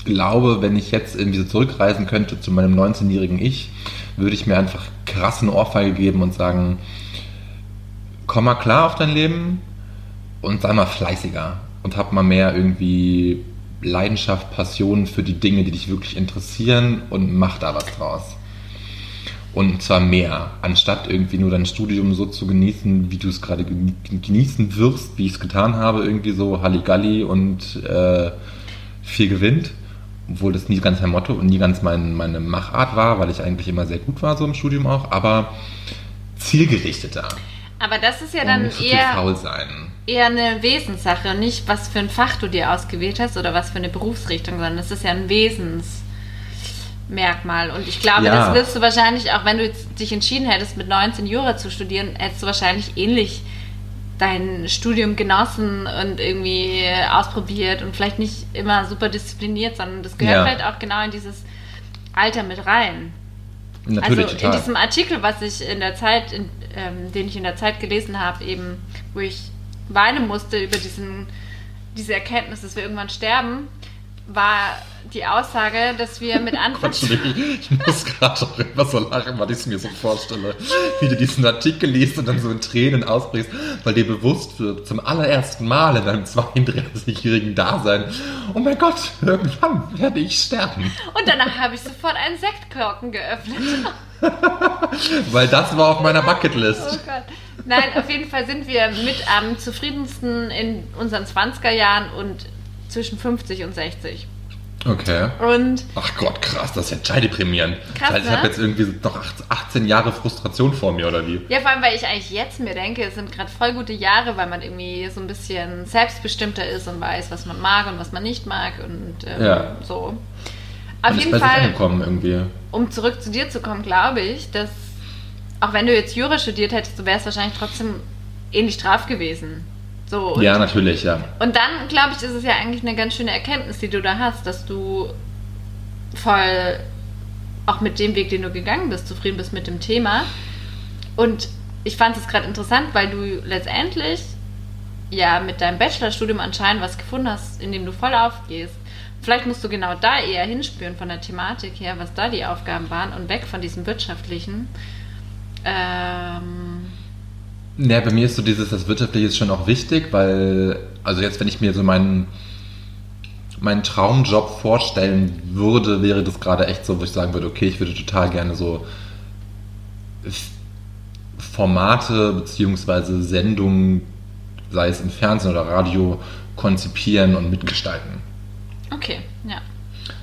glaube, wenn ich jetzt irgendwie so zurückreisen könnte zu meinem 19-jährigen Ich, würde ich mir einfach krassen Ohrfeige geben und sagen, komm mal klar auf dein Leben und sei mal fleißiger und hab mal mehr irgendwie Leidenschaft, Passion für die Dinge, die dich wirklich interessieren und mach da was draus. Und zwar mehr, anstatt irgendwie nur dein Studium so zu genießen, wie du es gerade geni- genießen wirst, wie ich es getan habe, irgendwie so Halligalli und äh, viel gewinnt. Obwohl das nie ganz mein Motto und nie ganz mein, meine Machart war, weil ich eigentlich immer sehr gut war, so im Studium auch, aber zielgerichteter. Aber das ist ja und dann viel eher, faul sein. Eher eine Wesenssache und nicht, was für ein Fach du dir ausgewählt hast oder was für eine Berufsrichtung, sondern es ist ja ein Wesensmerkmal. Und ich glaube, Ja. das wirst du wahrscheinlich, auch wenn du dich entschieden hättest, mit 19 Jura zu studieren, hättest du wahrscheinlich ähnlich dein Studium genossen und irgendwie ausprobiert und vielleicht nicht immer super diszipliniert, sondern das gehört Ja. vielleicht auch genau in dieses Alter mit rein. Natürlich, also total. in diesem Artikel, was ich in der Zeit, in, ähm, den ich in der Zeit gelesen habe, eben, wo ich weinen musste über diesen, diese Erkenntnis, dass wir irgendwann sterben, war die Aussage, dass wir mit Anfang... Quatsch, ich, ich muss gerade auch immer so lachen, weil ich es mir so vorstelle, wie du diesen Artikel liest und dann so in Tränen ausbrichst, weil dir bewusst wird, zum allerersten Mal in deinem 32-jährigen Dasein, oh mein Gott, irgendwann werde ich sterben. Und danach habe ich sofort einen Sektkorken geöffnet. weil das war auf meiner Bucketlist. Oh Gott. Nein, auf jeden Fall sind wir mit am zufriedensten in unseren 20er Jahren und zwischen 50 und 60. Okay. Und Ach Gott, krass, das ist ja total deprimierend. Krass, das heißt, ich habe ne? jetzt irgendwie noch 18 Jahre Frustration vor mir, oder wie? ja, vor allem, weil ich eigentlich jetzt mir denke, es sind gerade voll gute Jahre, weil man irgendwie so ein bisschen selbstbestimmter ist und weiß, was man mag und was man nicht mag und ähm, Ja. so. Auf Und jeden Fall, angekommen irgendwie. um zurück zu dir zu kommen, glaube ich, dass auch wenn du jetzt Jura studiert hättest, du wärst wahrscheinlich trotzdem ähnlich drauf gewesen. So, und Ja, natürlich, ja. Und dann, glaube ich, ist es ja eigentlich eine ganz schöne Erkenntnis, die du da hast, dass du voll auch mit dem Weg, den du gegangen bist, zufrieden bist mit dem Thema. Und ich fand es gerade interessant, weil du letztendlich ja mit deinem Bachelorstudium anscheinend was gefunden hast, in dem du voll aufgehst. Vielleicht musst du genau da eher hinspüren von der Thematik her, was da die Aufgaben waren und weg von diesem wirtschaftlichen. Ähm, Ja, bei mir ist so dieses, das Wirtschaftliche ist schon auch wichtig, weil, also jetzt, wenn ich mir so meinen, meinen Traumjob vorstellen würde, wäre das gerade echt so, wo ich sagen würde, okay, ich würde total gerne so Formate beziehungsweise Sendungen, sei es im Fernsehen oder Radio, konzipieren und mitgestalten. okay, ja.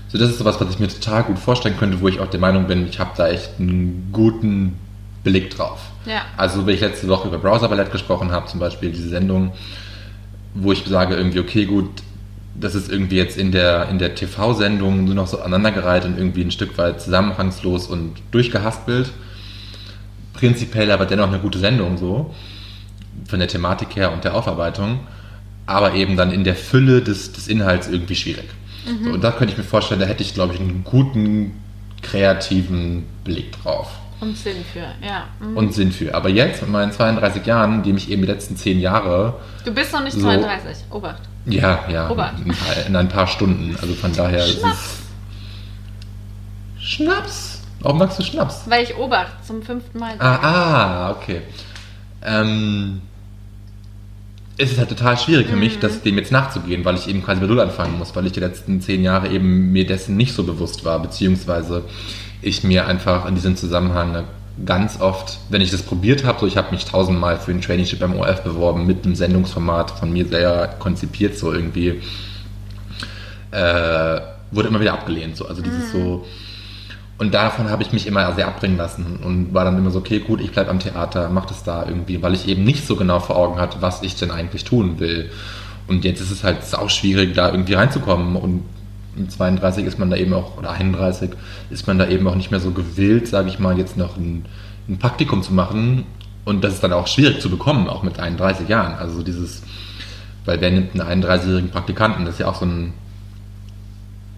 So, das ist sowas, was ich mir total gut vorstellen könnte, wo ich auch der Meinung bin, ich habe da echt einen guten Blick drauf. Ja. Also, wenn ich letzte Woche über Browser Ballett gesprochen habe, zum Beispiel diese Sendung, wo ich sage irgendwie, okay, gut, das ist irgendwie jetzt in der, in der TV-Sendung nur noch so aneinandergereiht und irgendwie ein Stück weit zusammenhangslos und durchgehaspelt. Prinzipiell aber dennoch eine gute Sendung so, von der Thematik her und der Aufarbeitung, aber eben dann in der Fülle des, des Inhalts irgendwie schwierig. So, und da könnte ich mir vorstellen, da hätte ich, glaube ich, einen guten, kreativen Blick drauf Und Sinn für, ja. Mhm. und Sinn für. Aber jetzt mit meinen 32 Jahren, die mich eben die letzten 10 Jahre, Du bist noch nicht So. 32. Obacht. ja, ja, Obacht. in, ein paar- Stunden. Also von daher ist Schnaps. Schnaps? Warum magst du Schnaps? Weil ich Obacht zum fünften Mal. Ah, ah, okay. Ähm, es ist halt total schwierig für mich, das, dem jetzt nachzugehen, weil ich eben quasi bei Null anfangen muss, weil ich die letzten zehn Jahre eben mir dessen nicht so bewusst war, beziehungsweise ich mir einfach in diesem Zusammenhang ganz oft, wenn ich das probiert habe, so ich habe mich tausendmal für ein Traineeship beim ORF beworben, mit einem Sendungsformat von mir selber konzipiert, so irgendwie, äh, wurde immer wieder abgelehnt, so, also dieses so, und davon habe ich mich immer sehr abbringen lassen und war dann immer so, okay, gut, ich bleibe am Theater, mach das da irgendwie, weil ich eben nicht so genau vor Augen hatte, was ich denn eigentlich tun will. Und jetzt ist es halt sau schwierig, da irgendwie reinzukommen und mit 32 ist man da eben auch, oder 31, ist man da eben auch nicht mehr so gewillt, sage ich mal, jetzt noch ein, ein Praktikum zu machen. Und das ist dann auch schwierig zu bekommen, auch mit 31 Jahren. Also dieses, weil wer nimmt einen 31-jährigen Praktikanten? Das ist ja auch so ein,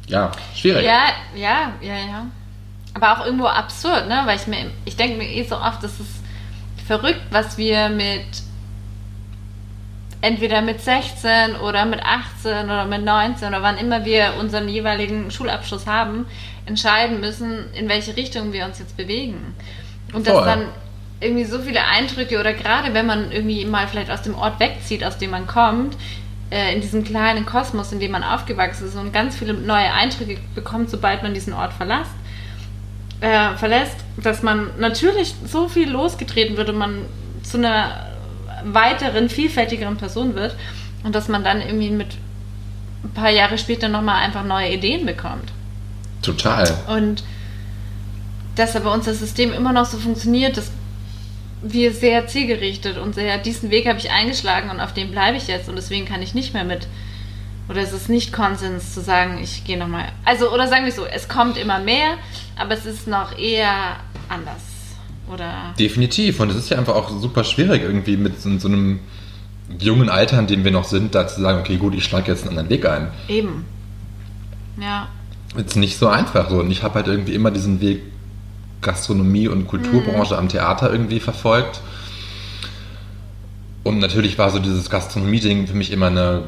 ja, schwierig. Ja, ja, ja, ja. Aber auch irgendwo absurd, ne? Weil ich mir, ich denke mir eh so oft, das ist verrückt, was wir mit entweder mit 16 oder mit 18 oder mit 19 oder wann immer wir unseren jeweiligen Schulabschluss haben, entscheiden müssen, in welche Richtung wir uns jetzt bewegen. Und dass Voll. dann irgendwie so viele Eindrücke oder gerade wenn man irgendwie mal vielleicht aus dem Ort wegzieht, aus dem man kommt, äh, in diesem kleinen Kosmos, in dem man aufgewachsen ist und ganz viele neue Eindrücke bekommt, sobald man diesen Ort verlässt, äh, verlässt, dass man natürlich so viel losgetreten wird und man zu einer weiteren, vielfältigeren Person wird und dass man dann irgendwie mit ein paar Jahre später nochmal einfach neue Ideen bekommt. Total. Und dass aber unser System immer noch so funktioniert, dass wir sehr zielgerichtet und sehr, diesen Weg habe ich eingeschlagen und auf dem bleibe ich jetzt und deswegen kann ich nicht mehr mit, oder es ist nicht Konsens zu sagen, ich gehe nochmal, also, oder sagen wir so, es kommt immer mehr, aber es ist noch eher anders. Oder, Definitiv. Und es ist ja einfach auch super schwierig, irgendwie mit so, so einem jungen Alter, in dem wir noch sind, da zu sagen, okay, gut, ich schlage jetzt einen anderen Weg ein. eben. Ja, Ist nicht so einfach so. Und ich habe halt irgendwie immer diesen Weg Gastronomie und Kulturbranche am Theater irgendwie verfolgt. Und natürlich war so dieses Gastronomie-Ding für mich immer eine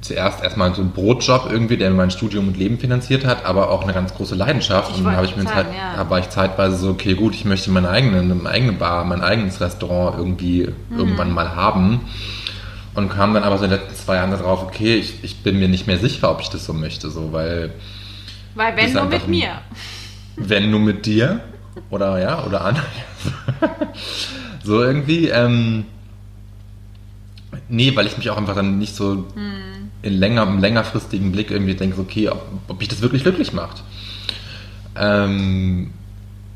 zuerst erstmal so ein Brotjob irgendwie, der mein Studium und Leben finanziert hat, aber auch eine ganz große Leidenschaft. Ich und dann habe ich mir sagen, Zeit, ja. war ich zeitweise so, okay, gut, ich möchte meine eigene, eine eigene Bar, mein eigenes Restaurant irgendwie Mhm. irgendwann mal haben. Und kam dann aber so in den letzten zwei Jahren darauf, okay, ich, ich bin mir nicht mehr sicher, ob ich das so möchte, so, weil Weil wenn nur mit ein- mir. wenn nur mit dir oder ja, oder an. so irgendwie, ähm, nee, weil ich mich auch einfach dann nicht so in länger, im längerfristigen Blick irgendwie denke, okay, ob, ob ich das wirklich glücklich macht. Ähm,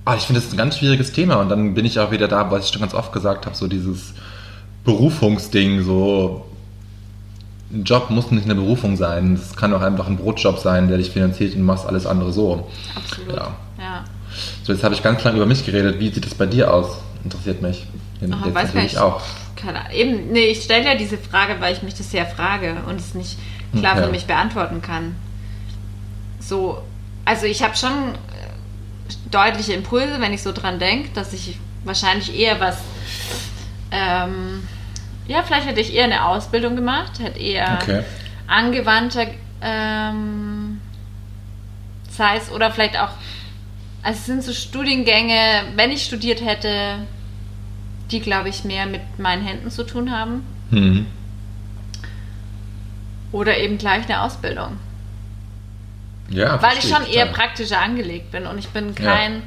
ah, ich finde das ein ganz schwieriges Thema und dann bin ich auch wieder da, was ich schon ganz oft gesagt habe, so dieses Berufungsding, so ein Job muss nicht eine Berufung sein. Es kann auch einfach ein Brotjob sein, der dich finanziert und machst alles andere so. Absolut. Ja. ja. So, jetzt habe ich ganz lange über mich geredet. Wie sieht es bei dir aus? Interessiert mich. Jetzt Oh, weiß natürlich nicht. auch. Keine. Eben, nee, ich stelle ja diese Frage, weil ich mich das ja frage und es nicht klar Okay. für mich beantworten kann. So, also ich habe schon äh, deutliche Impulse, wenn ich so dran denke, dass ich wahrscheinlich eher was, ähm, ja, vielleicht hätte ich eher eine Ausbildung gemacht, hätte eher Okay. angewandter, ähm, sei es, oder vielleicht auch, also es sind so Studiengänge, wenn ich studiert hätte, die, glaube ich, mehr mit meinen Händen zu tun haben. Hm. Oder eben gleich eine Ausbildung. Ja, Weil ich schon eher total. praktischer angelegt bin und ich bin Ja. kein.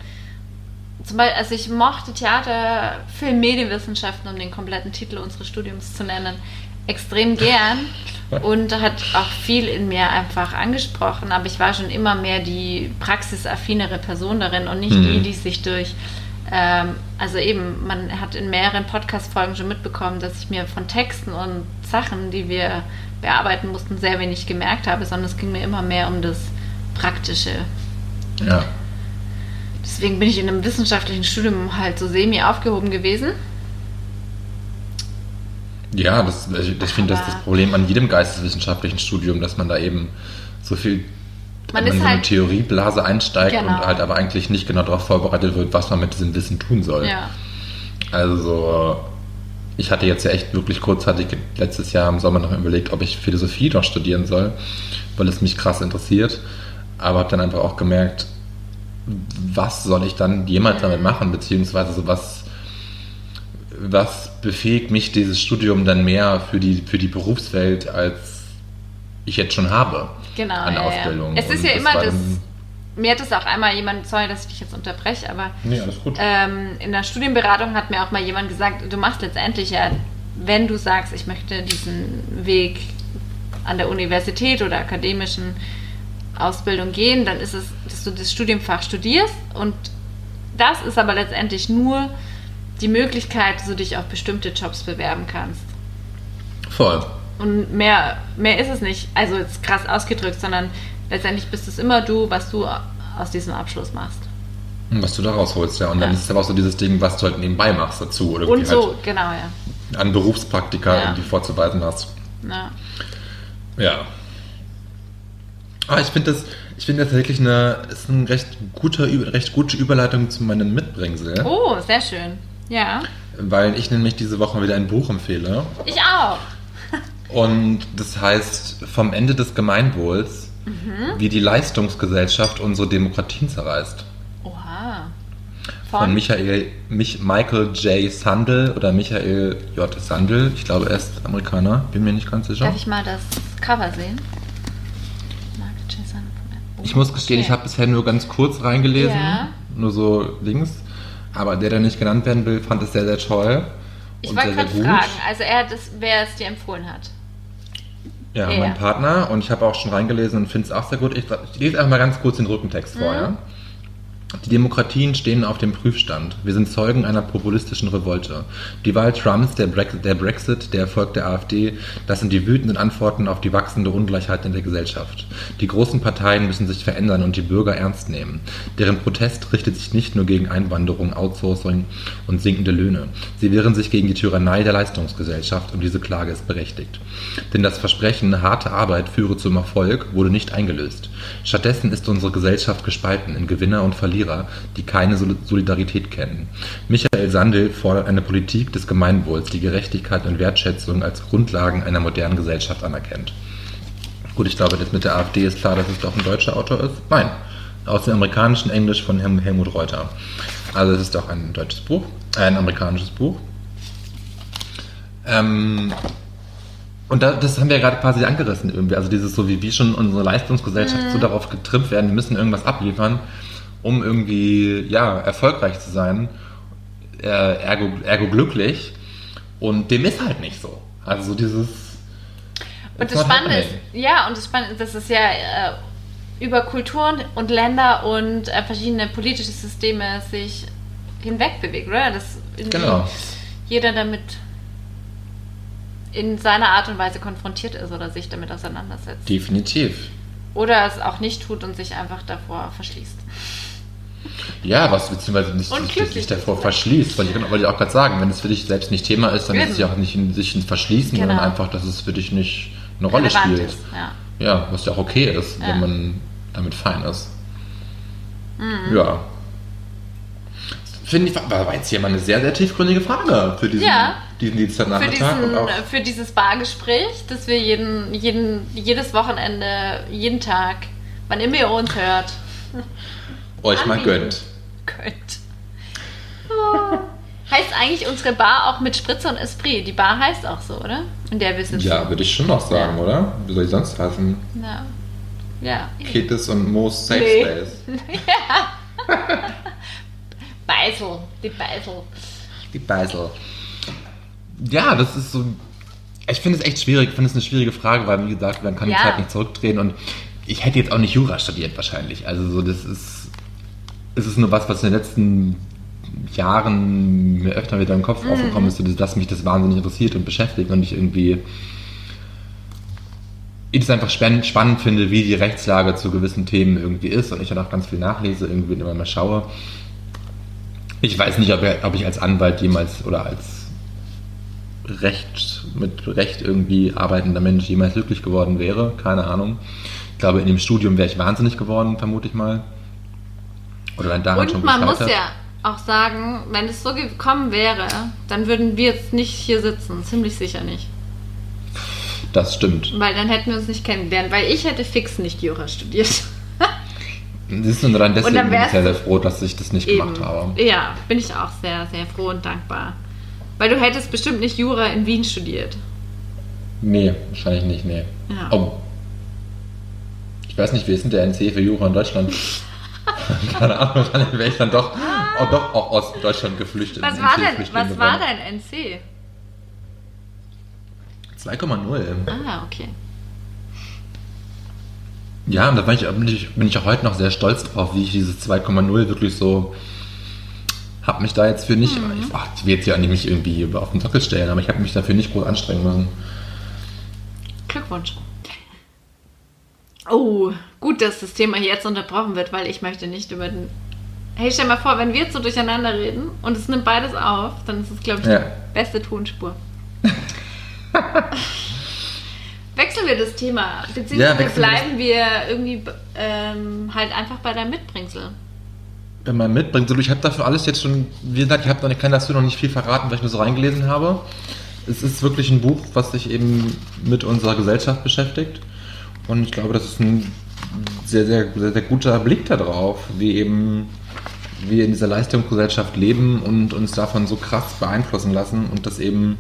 Zum Beispiel, also ich mochte Theater, Film, Medienwissenschaften, um den kompletten Titel unseres Studiums zu nennen, extrem gern und hat auch viel in mir einfach angesprochen, aber ich war schon immer mehr die praxisaffinere Person darin und nicht Mhm. die, die sich durch, ähm, also eben, man hat in mehreren Podcast-Folgen schon mitbekommen, dass ich mir von Texten und Sachen, die wir bearbeiten mussten, sehr wenig gemerkt habe, sondern es ging mir immer mehr um das Praktische. Ja. Deswegen bin ich in einem wissenschaftlichen Studium halt so semi aufgehoben gewesen. Ja, das, ich, ich finde, das das Problem an jedem geisteswissenschaftlichen Studium, dass man da eben so viel Man in ist so eine halt- Theorieblase einsteigt Genau. und halt aber eigentlich nicht genau darauf vorbereitet wird, was man mit diesem Wissen tun soll. Ja. Also so, ich hatte jetzt ja echt wirklich kurzzeitig letztes Jahr im Sommer noch überlegt, ob ich Philosophie doch studieren soll, weil es mich krass interessiert. Aber habe dann einfach auch gemerkt, was soll ich dann jemals damit machen, beziehungsweise so was, was befähigt mich dieses Studium dann mehr für die, für die Berufswelt, als ich jetzt schon habe Genau. an ja, ja. Ausbildung. Es ist ja immer das. Mir hat das auch einmal jemand, sorry, dass ich dich jetzt unterbreche, aber Nee, alles gut. ähm, in der Studienberatung hat mir auch mal jemand gesagt, du machst letztendlich ja, wenn du sagst, ich möchte diesen Weg an der Universität oder akademischen Ausbildung gehen, dann ist es, dass du das Studienfach studierst und das ist aber letztendlich nur die Möglichkeit, dass du dich auf bestimmte Jobs bewerben kannst. Voll. Und mehr, mehr ist es nicht, also jetzt krass ausgedrückt, sondern letztendlich bist es immer du, was du aus diesem Abschluss machst. Was du da rausholst, ja. Und dann Ja. ist es aber auch so dieses Ding, was du halt nebenbei machst dazu. Oder Und so, halt genau, ja. an Berufspraktika Ja. irgendwie vorzuweisen hast. ja. Ja. Ah, ich finde das, ich finde das wirklich eine, ist eine recht gute, recht gute Überleitung zu meinem Mitbringsel. Oh, sehr schön. Ja. Weil ich nämlich diese Woche wieder ein Buch empfehle. Ich auch. Und das heißt Vom Ende des Gemeinwohls, Mhm. wie die Leistungsgesellschaft unsere Demokratien zerreißt. Oha. Von, Michael, Mich, Michael J. Sandel oder Michael J. Sandel. Ich glaube, er ist Amerikaner, bin mir nicht ganz sicher. Darf ich mal das Cover sehen? Ich muss gestehen, okay. ich habe bisher nur ganz kurz reingelesen, Ja. nur so links. Aber der, der nicht genannt werden will, fand es sehr, sehr toll. Ich und wollte gerade fragen, also er hat es, wer es dir empfohlen hat. Ja, Ja. mein Partner. Und ich habe auch schon reingelesen und finde es auch sehr gut. Ich, ich lese einfach mal ganz kurz den Rückentext vor. Mhm. Ja? Die Demokratien stehen auf dem Prüfstand. Wir sind Zeugen einer populistischen Revolte. Die Wahl Trumps, der, Bre der Brexit, der Erfolg der AfD, das sind die wütenden Antworten auf die wachsende Ungleichheit in der Gesellschaft. Die großen Parteien müssen sich verändern und die Bürger ernst nehmen. Deren Protest richtet sich nicht nur gegen Einwanderung, Outsourcing und sinkende Löhne. Sie wehren sich gegen die Tyrannei der Leistungsgesellschaft und diese Klage ist berechtigt. Denn das Versprechen, harte Arbeit führe zum Erfolg, wurde nicht eingelöst. Stattdessen ist unsere Gesellschaft gespalten in Gewinner und Verlierer, die keine Sol- Solidarität kennen. Michael Sandel fordert eine Politik des Gemeinwohls, die Gerechtigkeit und Wertschätzung als Grundlagen einer modernen Gesellschaft anerkennt. Gut, ich glaube, das mit der AfD ist klar, dass es doch ein deutscher Autor ist. Nein, aus dem amerikanischen Englisch von Helm Helmut Reuter. Also es ist doch ein deutsches Buch, äh, ein amerikanisches Buch. Ähm, und da, das haben wir ja gerade quasi angerissen irgendwie. Also dieses so, wie, wie schon unsere Leistungsgesellschaft so darauf getrimmt werden, wir müssen irgendwas abliefern, um irgendwie, ja, erfolgreich zu sein, äh, ergo, ergo glücklich. Und dem ist halt nicht so. Also so dieses... Und das Spannende ist, ja, und das Spannende ist, dass es ja äh, über Kulturen und Länder und äh, verschiedene politische Systeme sich hinweg bewegt, oder? Dass Genau. jeder damit in seiner Art und Weise konfrontiert ist oder sich damit auseinandersetzt. Definitiv. Oder es auch nicht tut und sich einfach davor verschließt. Ja, was beziehungsweise nicht Und sich, sich davor verschließt. Weil ich, wollte ich auch gerade sagen, wenn es für dich selbst nicht Thema ist, dann ist es ja auch nicht in sich ein Verschließen, sondern Genau. einfach, dass es für dich nicht eine Rolle Relevant spielt. ist, ja. Ja, was ja auch okay ist, Ja. wenn man damit fein ist. Mhm. Ja. Finde ich, war jetzt hier mal eine sehr, sehr tiefgründige Frage für diesen, Ja. diesen Für, Dienstagnachmittag. und diesen, auch, für dieses Bargespräch, das wir jeden, jeden, jedes Wochenende, jeden Tag, wann immer ihr uns hört, euch mal gönnt. könnt. Oh. Heißt eigentlich unsere Bar auch mit Spritze und Esprit? Die Bar heißt auch so, oder? In der wir sitzen. Ja, würde ich schon noch sagen, Ja. oder? Wie soll ich sonst heißen? Ja. ja. Ketis und Moos Safe Nee. Space. Beisel, die Beisel. Die Beisel. Ja, das ist so. Ich finde es echt schwierig. Ich finde es eine schwierige Frage, weil, wie gesagt, man kann Ja. die Zeit nicht zurückdrehen und ich hätte jetzt auch nicht Jura studiert, wahrscheinlich. Also, so, das ist. Es ist nur was, was in den letzten Jahren mir öfter wieder im Kopf aufgekommen ist, dass- mich das wahnsinnig interessiert und beschäftigt und ich irgendwie. Ich es einfach spannend, finde, wie die Rechtslage zu gewissen Themen irgendwie ist und ich dann auch ganz viel nachlese, irgendwie immer mal schaue. Ich weiß nicht, ob, ob ich als Anwalt jemals oder als Recht, mit Recht irgendwie arbeitender Mensch jemals glücklich geworden wäre. Keine Ahnung. Ich glaube, in dem Studium wäre ich wahnsinnig geworden, vermute ich mal. Oder daran schon Und man muss gescheitert. ja auch sagen, wenn es so gekommen wäre, dann würden wir jetzt nicht hier sitzen. Ziemlich sicher nicht. Das stimmt. Weil dann hätten wir uns nicht kennengelernt. Weil ich hätte fix nicht Jura studiert. Siehst du, nur dann deswegen dann bin ich sehr, sehr froh, dass ich das nicht gemacht Eben. habe. Ja, bin ich auch sehr, sehr froh und dankbar. Weil du hättest bestimmt nicht Jura in Wien studiert. Nee, wahrscheinlich nicht, nee. Ja. Oh. Ich weiß nicht, wie ist denn der NC für Jura in Deutschland? Keine Ahnung, wahrscheinlich wäre ich dann doch, oh, doch auch aus Deutschland geflüchtet. Was war denn, was war dein NC? 2,0. Ah, okay. Ja, und da bin ich, bin, ich, bin ich auch heute noch sehr stolz drauf, wie ich dieses 2,0 wirklich so. Hab mich da jetzt für nicht. Mhm. Ich, ach, ich will jetzt ja nicht irgendwie auf den Sockel stellen, aber ich habe mich dafür nicht groß anstrengen müssen. Glückwunsch. Oh, gut, dass das Thema hier jetzt unterbrochen wird, weil ich möchte nicht über den. Hey, stell mal vor, wenn wir jetzt so durcheinander reden und es nimmt beides auf, dann ist es, glaube ich, Ja. die beste Tonspur. Wechseln wir das Thema, Ja, beziehungsweise das- bleiben wir irgendwie ähm, halt einfach bei deinem Mitbringsel. Wenn man mitbringt, so, ich habe dafür alles jetzt schon, wie gesagt, ich habe noch nicht, kann dazu noch nicht viel verraten, weil ich nur so reingelesen habe. Es ist wirklich ein Buch, was sich eben mit unserer Gesellschaft beschäftigt. Und ich glaube, das ist ein sehr, sehr, sehr, sehr guter Blick darauf, wie eben wir in dieser Leistungsgesellschaft leben und uns davon so krass beeinflussen lassen und das eben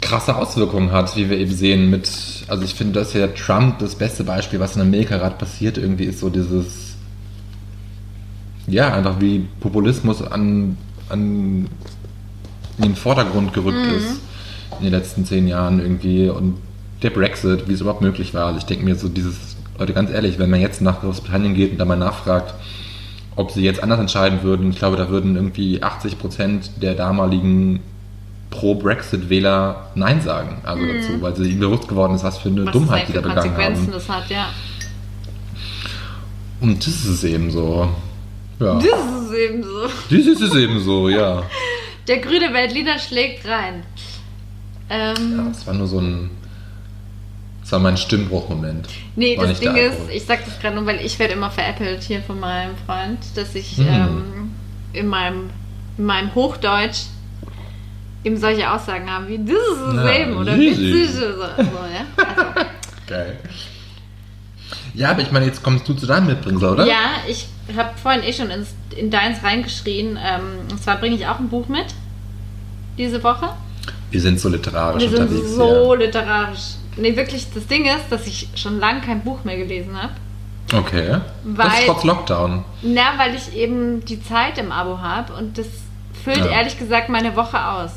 krasse Auswirkungen hat, wie wir eben sehen mit, also ich finde, dass ja Trump das beste Beispiel, was in Amerika gerade passiert, irgendwie ist so dieses, ja, einfach wie Populismus an, an in den Vordergrund gerückt ist in den letzten zehn Jahren irgendwie und der Brexit, wie es überhaupt möglich war. Also ich denke mir so dieses, Leute, ganz ehrlich, wenn man jetzt nach Großbritannien geht und da mal nachfragt, ob sie jetzt anders entscheiden würden, ich glaube, da würden irgendwie 80 Prozent der damaligen Pro-Brexit-Wähler Nein sagen, also dazu, weil sie ihnen bewusst geworden ist, was für eine Was Dummheit die da begangen Konsequenzen haben. das hat, ja. Und das ist es eben so. Ja. Das ist eben so. Das ist es eben so, ja. Der grüne Weltliner schlägt rein. Ähm, ja. Das war nur so ein. Das war mein Stimmbruchmoment. Nee, War das Ding ist, ich sag das gerade nur, weil ich werde immer veräppelt hier von meinem Freund, dass ich Hm. ähm, in, meinem, in meinem Hochdeutsch eben solche Aussagen haben wie this is the Ja, same oder witzig oder so, ja? Also, Geil. Ja, aber ich meine, jetzt kommst du zu deinem Mitbringsel, oder? Ja, ich habe vorhin eh schon ins, in deins reingeschrien. Ähm, und zwar bringe ich auch ein Buch mit diese Woche. Wir sind so literarisch Wir sind unterwegs so literarisch. Nee, wirklich, das Ding ist, dass ich schon lange kein Buch mehr gelesen habe. Okay. das Weil- ist trotz Lockdown. Na, weil ich eben die Zeit im Abo habe und das füllt Ja. ehrlich gesagt meine Woche aus.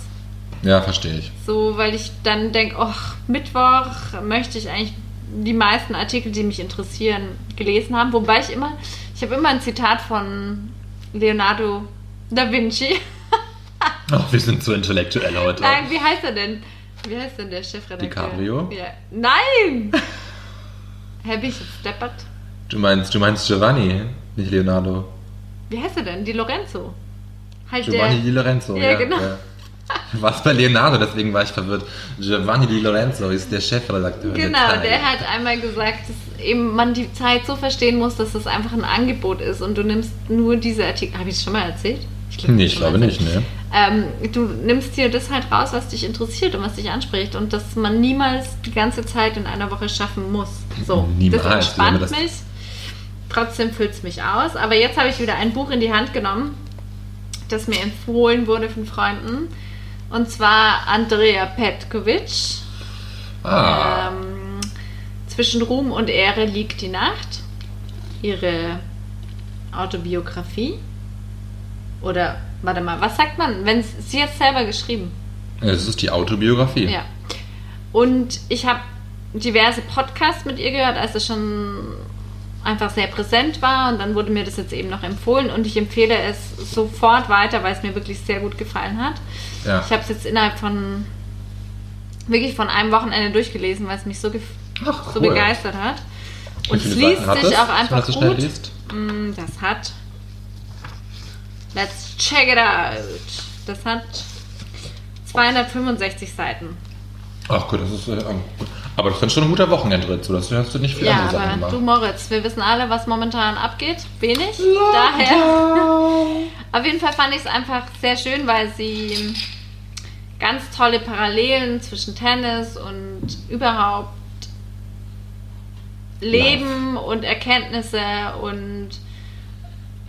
Ja, verstehe ich. So, weil ich dann denke, oh, Mittwoch möchte ich eigentlich die meisten Artikel, die mich interessieren, gelesen haben. Wobei ich immer, ich habe immer ein Zitat von Leonardo da Vinci. Ach, wir sind so intellektuell heute. Nein, wie heißt er denn? Wie heißt denn der Chefredakteur? DiCaprio? Ja. Nein! Herr ich jetzt deppert? Du meinst, du meinst Giovanni, nicht Leonardo. Wie heißt er denn? Di Lorenzo. Halt Giovanni Di der. Lorenzo. Ja, genau. Was bei Leonardo, deswegen war ich verwirrt. Giovanni Di Lorenzo ist der Chefredakteur. Genau, Zeit. der hat einmal gesagt, dass eben man die Zeit so verstehen muss, dass das einfach ein Angebot ist und du nimmst nur diese Artikel. Habe ich es schon mal erzählt? glaub, Nee, hab ich glaube nicht, ne? Ähm, du nimmst dir das halt raus, was dich interessiert und was dich anspricht und dass man niemals die ganze Zeit in einer Woche schaffen muss. So, Niemals, das entspannt das- mich. Trotzdem füllt es mich aus. Aber jetzt habe ich wieder ein Buch in die Hand genommen, das mir empfohlen wurde von Freunden. Und zwar Andrea Petkovic. Ah, Ähm, zwischen Ruhm und Ehre liegt die Nacht. Ihre Autobiografie. Oder, warte mal, was sagt man? Wenn sie jetzt selber geschrieben. es ist die Autobiografie. Ja. Und ich habe diverse Podcasts mit ihr gehört, als es schon einfach sehr präsent war. Und dann wurde mir das jetzt eben noch empfohlen. Und ich empfehle es sofort weiter, weil es mir wirklich sehr gut gefallen hat. Ja. Ich habe es jetzt innerhalb von wirklich von einem Wochenende durchgelesen, weil es mich so, Ach, so cool. begeistert hat. Und es liest sich auch einfach so gut. Mm, Das hat. Let's check it out. Das hat 265 Seiten. Ach gut, das ist äh, gut. Aber das ist schon ein guter Wochenendritt. So, das hast du nicht viel Ja, andere Sachen aber gemacht. du Moritz, wir wissen alle, was momentan abgeht. Wenig. Daher. Auf jeden Fall fand ich es einfach sehr schön, weil sie ganz tolle Parallelen zwischen Tennis und überhaupt Leben und Erkenntnisse und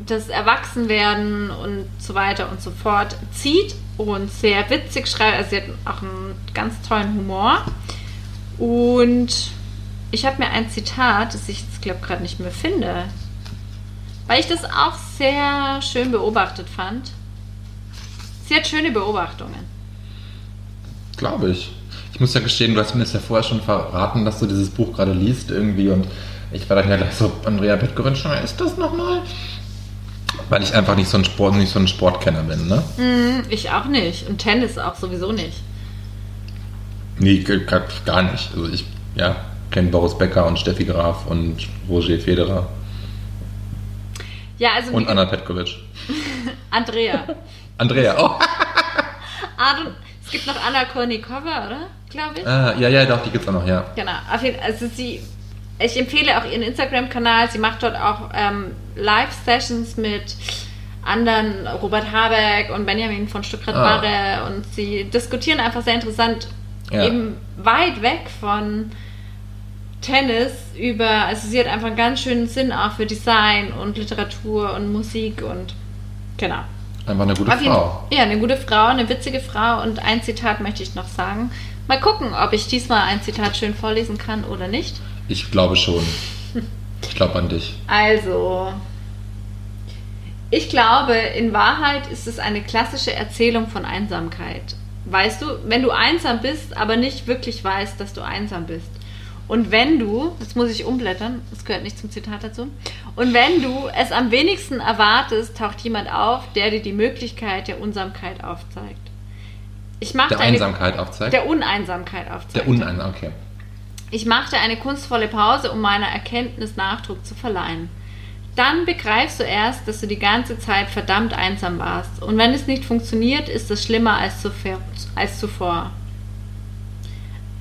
das Erwachsenwerden und so weiter und so fort zieht und sehr witzig schreibt. Also sie hat auch einen ganz tollen Humor. Und ich habe mir ein Zitat, das ich jetzt glaube gerade nicht mehr finde, weil ich das auch sehr schön beobachtet fand. Sie hat schöne Beobachtungen. Glaube ich. Ich muss ja gestehen, du hast mir das ja vorher schon verraten, dass du dieses Buch gerade liest irgendwie und ich war dann ja gleich so, Andrea Petkovic, ist das nochmal? Weil ich einfach nicht so ein Sport, nicht so ein Sportkenner bin, ne? Hm, ich auch nicht. Und Tennis auch sowieso nicht. Nee, gar nicht. Also ich, ja, kenne Boris Becker und Steffi Graf und Roger Federer Ja, also und Anna Petkovic. Andrea. Andrea, oh. Es gibt noch Anna Kornikova, oder? Glaube ich. Ah, ja, ja, doch, die gibt's auch noch, ja. Genau. Also sie, ich empfehle auch ihren Instagram-Kanal. Sie macht dort auch ähm, Live-Sessions mit anderen, Robert Habeck und Benjamin von Ah. Stuttgart-Barre. Und sie diskutieren einfach sehr interessant, Ja. eben weit weg von Tennis über, also sie hat einfach einen ganz schönen Sinn auch für Design und Literatur und Musik und genau. Einfach eine gute Auf jeden- Frau. Ja, eine gute Frau, eine witzige Frau. Und ein Zitat möchte ich noch sagen. Mal gucken, ob ich diesmal ein Zitat schön vorlesen kann oder nicht. Ich glaube schon. Ich glaube an dich. Also, ich glaube, in Wahrheit ist es eine klassische Erzählung von Einsamkeit. Weißt du, wenn du einsam bist, aber nicht wirklich weißt, dass du einsam bist. Und wenn du, jetzt muss ich umblättern, das gehört nicht zum Zitat dazu, und wenn du es am wenigsten erwartest, taucht jemand auf, der dir die Möglichkeit der Unsamkeit aufzeigt. Ich machte Der eine, Einsamkeit aufzeigt. der Uneinsamkeit aufzeigt. Der Unein, okay. Ich machte eine kunstvolle Pause, um meiner Erkenntnis Nachdruck zu verleihen. Dann begreifst du erst, dass du die ganze Zeit verdammt einsam warst. Und wenn es nicht funktioniert, ist es schlimmer als zuvor.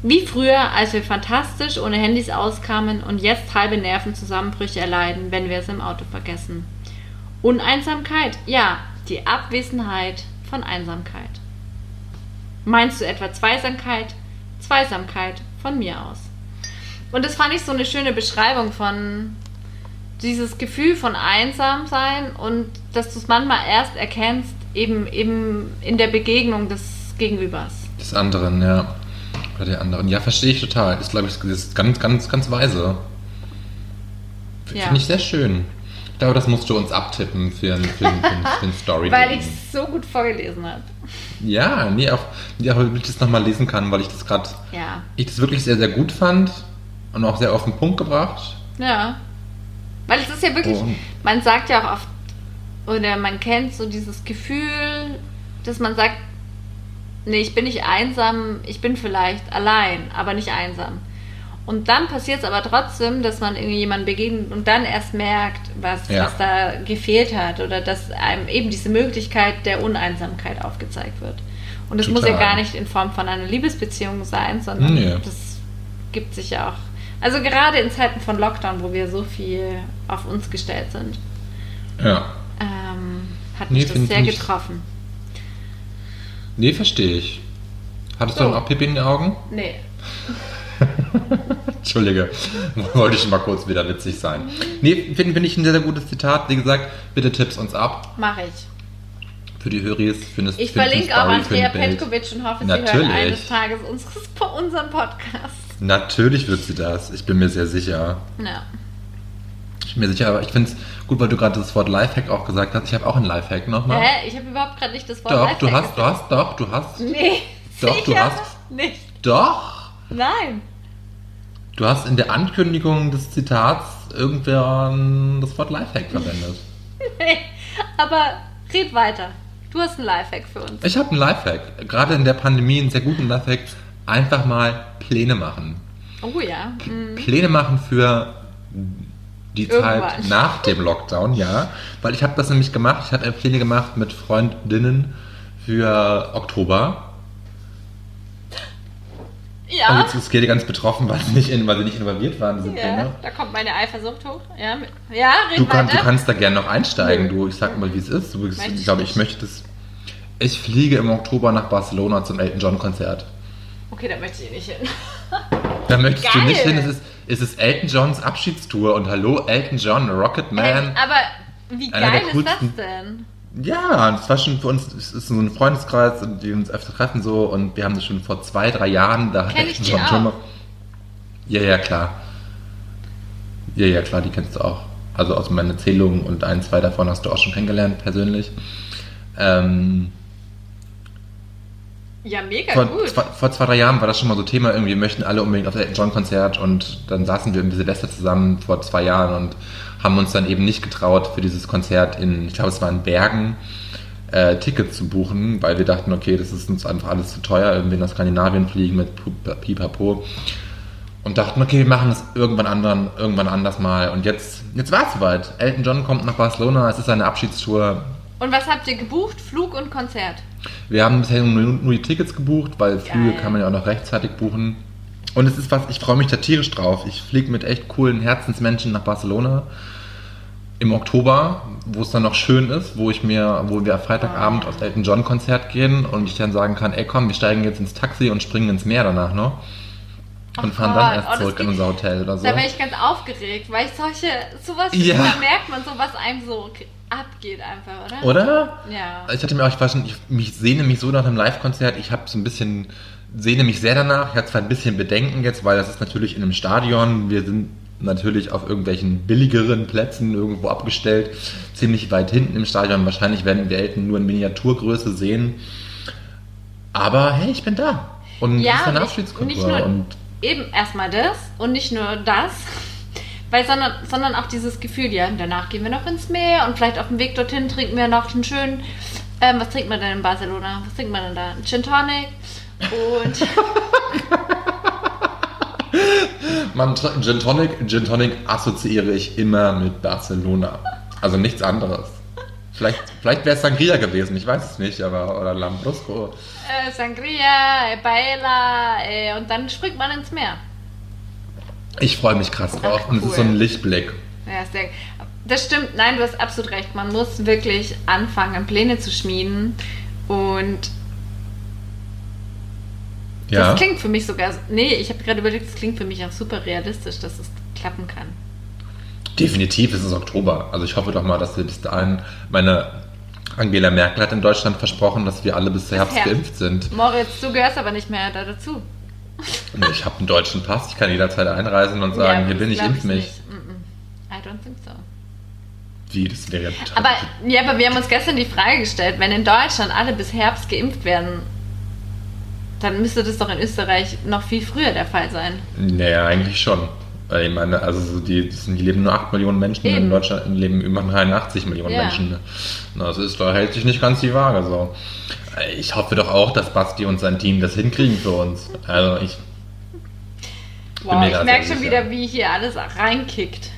Wie früher, als wir fantastisch ohne Handys auskamen und jetzt halbe Nervenzusammenbrüche erleiden, wenn wir es im Auto vergessen. Uneinsamkeit, ja, die Abwesenheit von Einsamkeit. Meinst du etwa Zweisamkeit? Zweisamkeit von mir aus. Und das fand ich so eine schöne Beschreibung von dieses Gefühl von einsam sein und dass du es manchmal erst erkennst, eben, eben in der Begegnung des Gegenübers. Des anderen, ja. Oder der anderen. Ja, verstehe ich total. Das glaube ich, ist ganz, ganz, ganz weise. Ja. Finde ich sehr schön. Ich glaube, das musst du uns abtippen für ein, für ein, für Story. Weil ich es so gut vorgelesen habe. Ja, nee, auch, auch damit ich das nochmal lesen kann, weil ich das gerade, Ja. ich das wirklich sehr, sehr gut fand und auch sehr auf den Punkt gebracht. Ja. Weil es ist ja wirklich, Und- man sagt ja auch oft, oder man kennt so dieses Gefühl, dass man sagt, nee, ich bin nicht einsam, ich bin vielleicht allein, aber nicht einsam. Und dann passiert es aber trotzdem, dass man irgendwie jemandem begegnet und dann erst merkt, was, Ja. was da gefehlt hat oder dass einem eben diese Möglichkeit der Uneinsamkeit aufgezeigt wird. Und das muss ja gar nicht in Form von einer Liebesbeziehung sein, sondern Nee. das gibt sich ja auch. Also gerade in Zeiten von Lockdown, wo wir so viel auf uns gestellt sind, Ja. ähm, hat Nee, mich das sehr getroffen. Nee, verstehe ich. Hattest du So. dann auch Pipi in den Augen? Nee. Entschuldige, wollte ich mal kurz wieder witzig sein. Nee, finde find ich ein sehr, sehr gutes Zitat. Wie gesagt, bitte tipps uns ab Mache ich. für die Höris. Für eine, Ich eine verlinke auch Andrea. Petkovic und hoffe, sie Natürlich. hört eines Tages unseres, unseren Podcast. Natürlich wird sie das. Ich bin mir sehr sicher. Ja. Ich bin mir sicher, aber ich finde es gut, weil du gerade das Wort Lifehack auch gesagt hast. Ich habe auch einen Lifehack nochmal. Hä? Ich habe überhaupt gerade nicht das Wort Doch, du Lifehack hast, du hast, doch, du hast. Nee. Doch, du sicher hast- Nicht. Doch! Nein. Du hast in der Ankündigung des Zitats irgendwer das Wort Lifehack verwendet. Nee. Aber red weiter. Du hast einen Lifehack für uns. Ich habe einen Lifehack. Gerade in der Pandemie einen sehr guten Lifehack. Einfach mal Pläne machen. Oh ja. Mhm. Pläne machen für die Irgendwann. Zeit nach dem Lockdown, ja. Weil ich habe das nämlich gemacht. Ich habe Pläne gemacht mit Freundinnen für Oktober. Und Ja. jetzt ist Kelly ganz betroffen, weil sie nicht, in, weil sie nicht involviert waren, diese ja. Pläne. Da kommt meine Eifersucht hoch. Ja, mit- ja red Du, kann, du kannst da gerne noch einsteigen, du. Ich sag mal, wie es ist. Du, ich glaube, ich möchte das. Ich fliege im Oktober nach Barcelona zum Elton John Konzert. Okay, da möchte ich nicht hin. Da möchtest du Geil. nicht hin. Es ist, es ist Elton Johns Abschiedstour und hallo Elton John, Rocket Man. Ähm, aber wie geil ist das denn? Ja, das war schon für uns, es ist so ein Freundeskreis, die uns öfter treffen so und wir haben das schon vor zwei, drei Jahren, da hat Kenn Elton John schon mal. Ja, ja, klar. Ja, ja, klar, die kennst du auch. Also aus meinen Erzählungen und ein, zwei davon hast du auch schon kennengelernt, persönlich. Ähm, Ja, mega vor, gut. zwei, vor zwei, drei Jahren war das schon mal so Thema, irgendwie möchten alle unbedingt auf das Elton John Konzert und dann saßen wir im Silvester zusammen vor zwei Jahren und haben uns dann eben nicht getraut, für dieses Konzert in, ich glaube es war in Bergen, äh, Tickets zu buchen, weil wir dachten, okay, das ist uns einfach alles zu teuer, irgendwie nach Skandinavien fliegen mit Pipapo. Und dachten, okay, wir machen das irgendwann anderen, irgendwann anders mal. Und jetzt, jetzt war es soweit. Elton John kommt nach Barcelona, es ist seine Abschiedstour. Und was habt ihr gebucht? Flug und Konzert? Wir haben bisher nur, nur die Tickets gebucht, weil Flüge Geil. kann man ja auch noch rechtzeitig buchen. Und es ist was, ich freue mich da tierisch drauf. Ich fliege mit echt coolen Herzensmenschen nach Barcelona im Oktober, wo es dann noch schön ist, wo ich mir, wo wir Freitagabend aufs Elton John Konzert gehen und ich dann sagen kann, ey komm, wir steigen jetzt ins Taxi und springen ins Meer danach noch und Ach fahren Gott, dann oh, erst das zurück in unser Hotel oder so. Da wäre ich ganz aufgeregt, weil ich solche, sowas, Ja. da merkt man so, was einem so abgeht einfach, oder? Oder? Ja. Ich hatte mir auch, ich war schon, ich mich sehne mich so nach einem Live-Konzert. Ich habe so ein bisschen, sehne mich sehr danach. Ich hatte zwar ein bisschen Bedenken jetzt, weil das ist natürlich in einem Stadion. Wir sind natürlich auf irgendwelchen billigeren Plätzen irgendwo abgestellt, ziemlich weit hinten im Stadion. Wahrscheinlich werden wir Elton nur in Miniaturgröße sehen. Aber hey, ich bin da. Und Ja, ist eine Abschiedskultur. Und Eben erstmal das und nicht nur das, weil, sondern, sondern auch dieses Gefühl, ja, danach gehen wir noch ins Meer und vielleicht auf dem Weg dorthin trinken wir noch einen schönen, ähm, was trinkt man denn in Barcelona? Was trinkt man denn da? Gin Tonic und man, Gin Tonic, Gin Tonic assoziiere ich immer mit Barcelona. Also nichts anderes. Vielleicht, vielleicht wäre es Sangria gewesen, ich weiß es nicht, aber oder Lambrusco. äh, Sangria, äh, Paella äh, und dann springt man ins Meer. Ich freue mich krass drauf. Ach, Und es ist cool. so ein Lichtblick. Ja, sehr, das stimmt. Nein, du hast absolut recht. Man muss wirklich anfangen, Pläne zu schmieden. Und Ja. Das klingt für mich sogar. Nee, ich habe gerade überlegt, das klingt für mich auch super realistisch, dass es klappen kann. Definitiv ist es Oktober. Also ich hoffe doch mal, dass wir bis dahin. Meine Angela Merkel hat in Deutschland versprochen, dass wir alle bis Herbst Herbst. geimpft sind. Moritz, du gehörst aber nicht mehr da dazu. Und Ich habe einen deutschen Pass, ich kann jederzeit einreisen und sagen, Ja, hier bin ich, impf mich. nicht. I don't think so. Wie, das wäre ja total. Aber, ja, aber wir haben uns gestern die Frage gestellt, wenn in Deutschland alle bis Herbst geimpft werden, dann müsste das doch in Österreich noch viel früher der Fall sein. Naja, eigentlich schon. Weil Ich meine, also so die, die leben nur 8 Millionen Menschen, Eben. in Deutschland leben über 81 Millionen Ja. Menschen. Das ist, da hält sich nicht ganz die Waage so. Ich hoffe doch auch, dass Basti und sein Team das hinkriegen für uns. Also ich, Wow, ich merke schon wieder, wie hier alles reinkickt.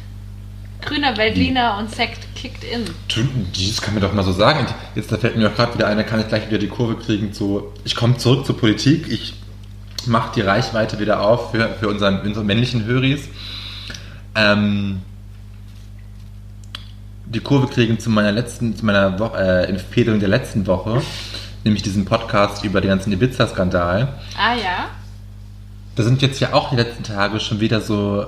Grüner Veltliner und Sekt kickt in. das kann mir doch mal so sagen. Jetzt da fällt mir auch gerade wieder ein, da kann ich gleich wieder die Kurve kriegen zu, ich komme zurück zur Politik, ich mache die Reichweite wieder auf für, für unseren, unsere männlichen Höris. Ähm, die Kurve kriegen zu meiner letzten, zu meiner Wo äh, Empfehlung der letzten Woche, nämlich diesen Podcast über den ganzen Ibiza-Skandal. Ah ja? Da sind jetzt ja auch die letzten Tage schon wieder so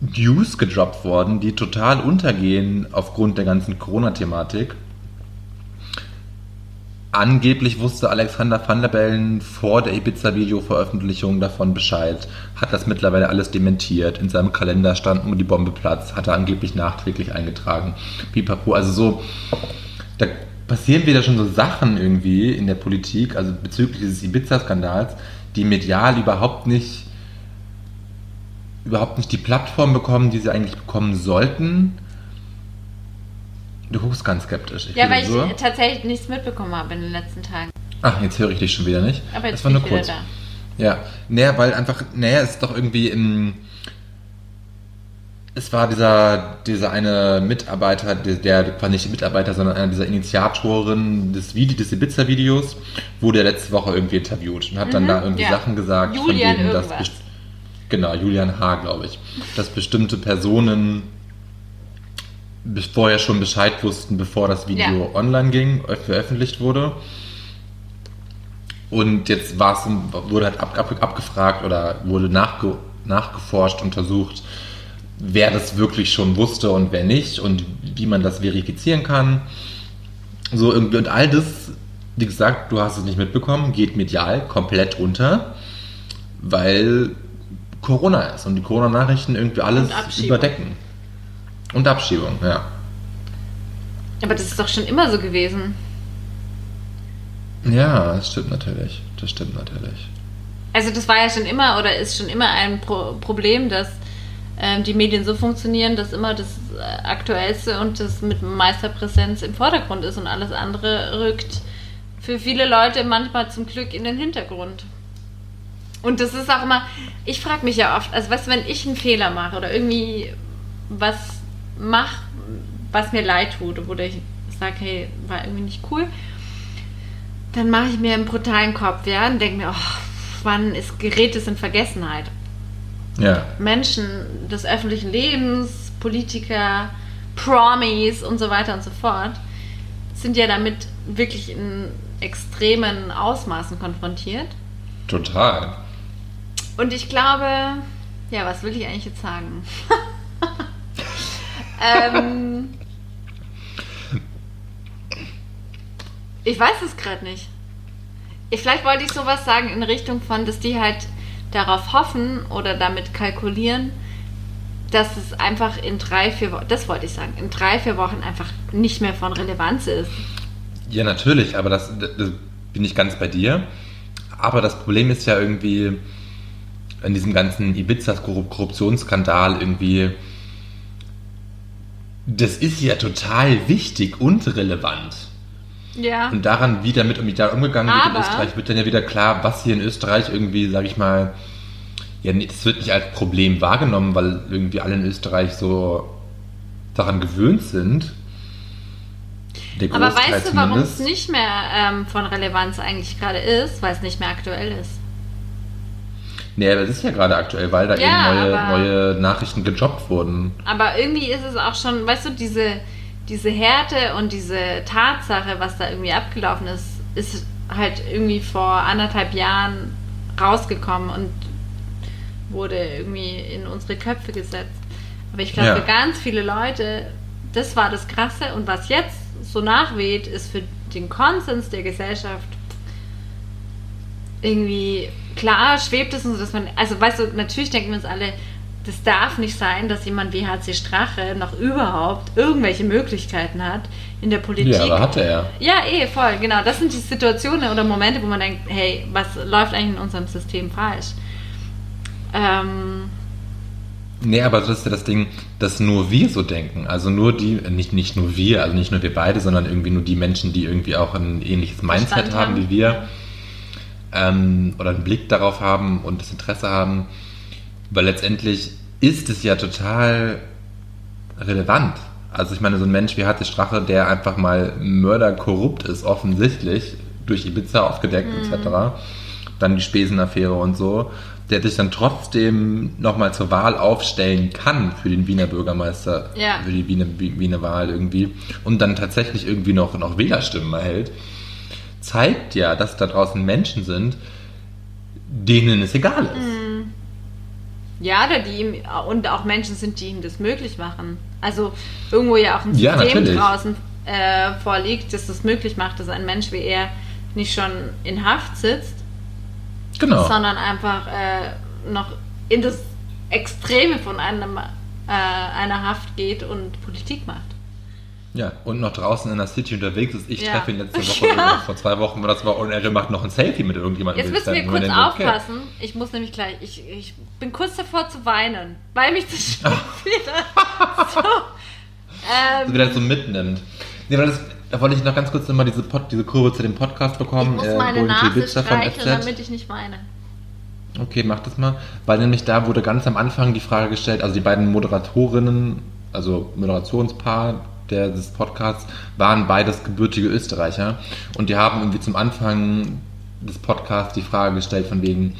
News gedroppt worden, die total untergehen aufgrund der ganzen Corona-Thematik. Angeblich wusste Alexander Van der Bellen vor der Ibiza-Video-Veröffentlichung davon Bescheid, hat das mittlerweile alles dementiert. In seinem Kalender stand nur die Bombe Platz, hat er angeblich nachträglich eingetragen. Pipapo, also so, da passieren wieder schon so Sachen irgendwie in der Politik, also bezüglich dieses Ibiza-Skandals, die medial überhaupt nicht überhaupt nicht die Plattform bekommen, die sie eigentlich bekommen sollten. Du guckst ganz skeptisch. Ich Ja, weil ich so. tatsächlich nichts mitbekommen habe in den letzten Tagen. Ach, jetzt höre ich dich schon wieder nicht. Aber jetzt das war bin nur ich wieder kurz. da. Ja, naja, weil einfach, naja, es ist doch irgendwie im. Es war dieser, dieser eine Mitarbeiter, der, der war nicht Mitarbeiter, sondern einer dieser Initiatoren des, des Ibiza-Videos, wurde letzte Woche irgendwie interviewt und hat dann Mhm, da irgendwie ja. Sachen gesagt, Julian von denen das. Genau, Julian H., glaube ich. Dass bestimmte Personen vorher schon Bescheid wussten, bevor das Video Ja. online ging, veröffentlicht wurde. Und jetzt war es, wurde halt ab, ab, abgefragt oder wurde nachge, nachgeforscht, untersucht, wer das wirklich schon wusste und wer nicht und wie man das verifizieren kann. So irgendwie und all das, wie gesagt, du hast es nicht mitbekommen, geht medial komplett unter, weil Corona ist und die Corona-Nachrichten irgendwie alles überdecken. Und Abschiebung, ja. Aber das ist doch schon immer so gewesen. Ja, das stimmt natürlich. Das stimmt natürlich. Also das war ja schon immer oder ist schon immer ein Pro Problem, dass ähm, die Medien so funktionieren, dass immer das äh, Aktuellste und das mit meister Präsenz im Vordergrund ist und alles andere rückt für viele Leute manchmal zum Glück in den Hintergrund. Und das ist auch immer, ich frage mich ja oft, also was, wenn ich einen Fehler mache oder irgendwie was mache, was mir leid tut, oder ich sage, hey, war irgendwie nicht cool, dann mache ich mir einen brutalen Kopf, ja, und denke mir, oh, wann ist gerät es in Vergessenheit? Ja. Menschen des öffentlichen Lebens, Politiker, Promis und so weiter und so fort, sind ja damit wirklich in extremen Ausmaßen konfrontiert. Total. Und ich glaube, ja, was will ich eigentlich jetzt sagen? ähm, ich weiß es gerade nicht. Ich, vielleicht wollte ich sowas sagen in Richtung von, dass die halt darauf hoffen oder damit kalkulieren, dass es einfach in drei, vier Wochen, das wollte ich sagen, in drei, vier Wochen einfach nicht mehr von Relevanz ist. Ja, natürlich, aber das, das bin ich ganz bei dir. Aber das Problem ist ja irgendwie in diesem ganzen Ibiza-Korruptionsskandal irgendwie, das ist ja total wichtig und relevant. Ja. Und daran, wie damit da umgegangen wird in Österreich, wird dann ja wieder klar, was hier in Österreich irgendwie, sag ich mal, ja, das wird nicht als Problem wahrgenommen, weil irgendwie alle in Österreich so daran gewöhnt sind. Aber weißt du, warum es nicht mehr ähm, von Relevanz eigentlich gerade ist? Weil es nicht mehr aktuell ist. Nee, aber das ist ja gerade aktuell, weil da Ja, eben neue, neue Nachrichten gedroppt wurden. Aber irgendwie ist es auch schon, weißt du, diese, diese Härte und diese Tatsache, was da irgendwie abgelaufen ist, ist halt irgendwie vor anderthalb Jahren rausgekommen und wurde irgendwie in unsere Köpfe gesetzt. Aber ich glaube, Ja. für ganz viele Leute, das war das Krasse. Und was jetzt so nachweht, ist für den Konsens der Gesellschaft irgendwie klar schwebt es uns, dass man, also weißt du, natürlich denken wir uns alle, das darf nicht sein, dass jemand wie HC Strache noch überhaupt irgendwelche Möglichkeiten hat in der Politik. Ja, aber hatte er. Ja, eh, voll, genau. Das sind die Situationen oder Momente, wo man denkt, hey, was läuft eigentlich in unserem System falsch? Ähm, Nee, aber das ist ja das Ding, dass nur wir so denken. Also nur die, nicht, nicht nur wir, also nicht nur wir beide, sondern irgendwie nur die Menschen, die irgendwie auch ein ähnliches Mindset haben haben. wie wir. Ähm, oder einen Blick darauf haben und das Interesse haben. Weil letztendlich ist es ja total relevant. Also ich meine, so ein Mensch wie Hatte Strache, der einfach mal mörderkorrupt ist, offensichtlich, durch Ibiza aufgedeckt etc., dann die Spesenaffäre und so, der sich dann trotzdem nochmal zur Wahl aufstellen kann für den Wiener Bürgermeister, Ja. für die Wiener, Wiener Wahl irgendwie und dann tatsächlich irgendwie noch, noch Wählerstimmen erhält, zeigt ja, dass da draußen Menschen sind, denen es egal ist. ja, oder die ihm, und auch Menschen sind, die ihm das möglich machen. Also irgendwo ja auch ein Ja, System natürlich. draußen äh, vorliegt, das das möglich macht, dass ein Mensch wie er nicht schon in Haft sitzt, Genau. sondern einfach äh, noch in das Extreme von einem, äh, einer Haft geht und Politik macht. Ja, und noch draußen in der City unterwegs ist. Ich Ja. treffe ihn letzte Woche, Ja. vor zwei Wochen das war und er macht noch ein Selfie mit irgendjemandem. Jetzt ich müssen wir kurz denkt, okay. aufpassen. Ich muss nämlich gleich, ich, ich bin kurz davor zu weinen, weil mich das schon wieder so. so Ähm, wieder so mitnimmt. Nee, weil das, da wollte ich noch ganz kurz nochmal diese, Pod, diese Kurve zu dem Podcast ich bekommen. muss äh, meine Golden Nase streicheln, damit ich nicht weine. Okay, mach das mal. Weil nämlich da wurde ganz am Anfang die Frage gestellt, also die beiden Moderatorinnen, also Moderationspaar der, des Podcasts, waren beides gebürtige Österreicher. Und die haben irgendwie zum Anfang des Podcasts die Frage gestellt von wegen,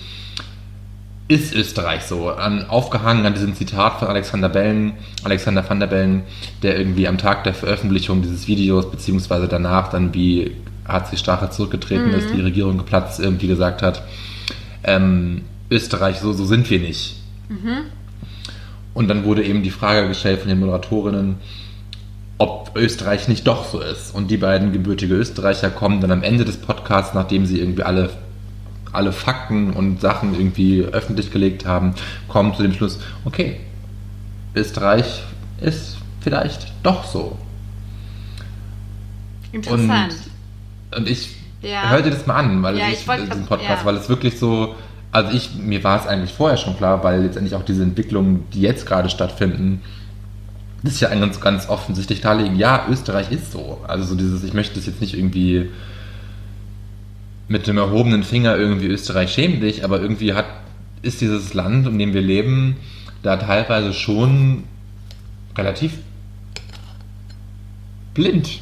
ist Österreich so? An, aufgehangen an diesem Zitat von Alexander Bellen, Alexander van der Bellen, der irgendwie am Tag der Veröffentlichung dieses Videos, beziehungsweise danach dann, wie HC Strache zurückgetreten ist, die Regierung geplatzt, irgendwie gesagt hat, ähm, Österreich, so, so sind wir nicht. Und dann wurde eben die Frage gestellt von den Moderatorinnen, ob Österreich nicht doch so ist. Und die beiden gebürtige Österreicher kommen dann am Ende des Podcasts, nachdem sie irgendwie alle, alle Fakten und Sachen irgendwie öffentlich gelegt haben, kommen zu dem Schluss, okay, Österreich ist vielleicht doch so. Interessant. Und ich Ja. hör dir das mal an, weil Ja, ich, ich wollt diesen Podcast, ja. weil es wirklich so, also ich, mir war es eigentlich vorher schon klar, weil letztendlich auch diese Entwicklungen, die jetzt gerade stattfinden, das ist ja ganz, ganz offensichtlich darlegen, ja, Österreich ist so. Also so dieses, ich möchte das jetzt nicht irgendwie mit dem erhobenen Finger irgendwie Österreich schäm dich, aber irgendwie hat, ist dieses Land, in dem wir leben, da teilweise schon relativ blind.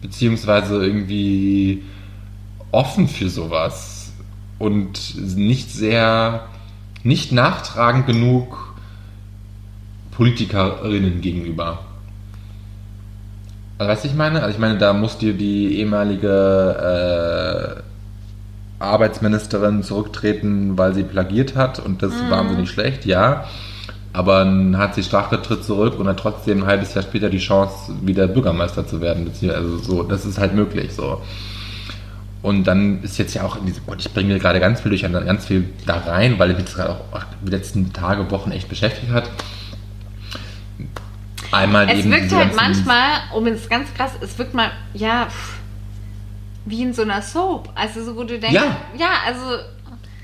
Beziehungsweise irgendwie offen für sowas. Und nicht sehr, nicht nachtragend genug Politikerinnen gegenüber. Weißt du, ich meine? Also, ich meine, da muss dir die ehemalige äh, Arbeitsministerin zurücktreten, weil sie plagiert hat und das ist wahnsinnig schlecht, ja. Aber dann hat sie Strache tritt zurück und hat trotzdem ein halbes Jahr später die Chance, wieder Bürgermeister zu werden. Also so, das ist halt möglich so. Und dann ist jetzt ja auch in diesem, Gott, ich bringe gerade ganz viel durcheinander, ganz viel da rein, weil mich das gerade auch die letzten Tage, Wochen echt beschäftigt hat. Einmal Es eben wirkt diese halt manchmal, um es ganz krass, es wirkt mal, ja, pff, wie in so einer Soap. Also so, wo du denkst, Ja. ja, also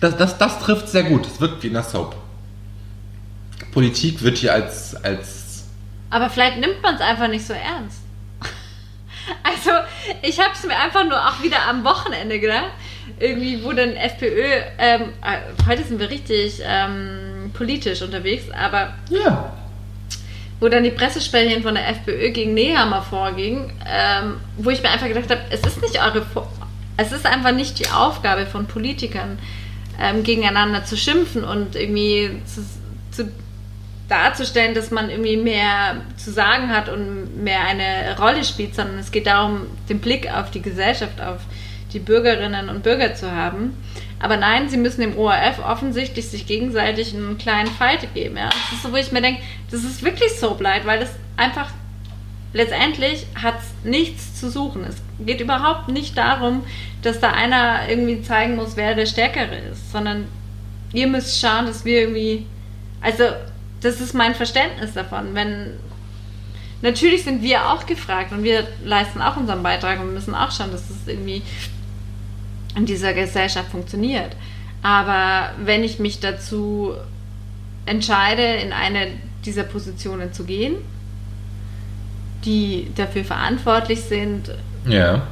Das, das, das trifft sehr gut. Es wirkt wie in der Soap. Politik wird hier als, als Aber vielleicht nimmt man es einfach nicht so ernst. Also, ich habe es mir einfach nur auch wieder am Wochenende gedacht. Irgendwie, wo dann FPÖ, ähm, äh, heute sind wir richtig ähm, politisch unterwegs, aber ja. Wo dann die Pressesprecherin von der FPÖ gegen Nehammer vorging, ähm, wo ich mir einfach gedacht habe, es ist nicht eure, es ist einfach nicht die Aufgabe von Politikern, ähm, gegeneinander zu schimpfen und irgendwie zu, zu darzustellen, dass man irgendwie mehr zu sagen hat und mehr eine Rolle spielt, sondern es geht darum, den Blick auf die Gesellschaft, auf die Bürgerinnen und Bürger zu haben. Aber nein, sie müssen dem ORF offensichtlich sich gegenseitig einen kleinen Fight geben. Ja? Das ist so, wo ich mir denke, das ist wirklich so bleibt, weil das einfach letztendlich hat es nichts zu suchen. Es geht überhaupt nicht darum, dass da einer irgendwie zeigen muss, wer der Stärkere ist, sondern ihr müsst schauen, dass wir irgendwie, also das ist mein Verständnis davon. Wenn natürlich sind wir auch gefragt und wir leisten auch unseren Beitrag und müssen auch schauen, dass es irgendwie in dieser Gesellschaft funktioniert. Aber wenn ich mich dazu entscheide, in eine dieser Positionen zu gehen, die dafür verantwortlich sind, Ja.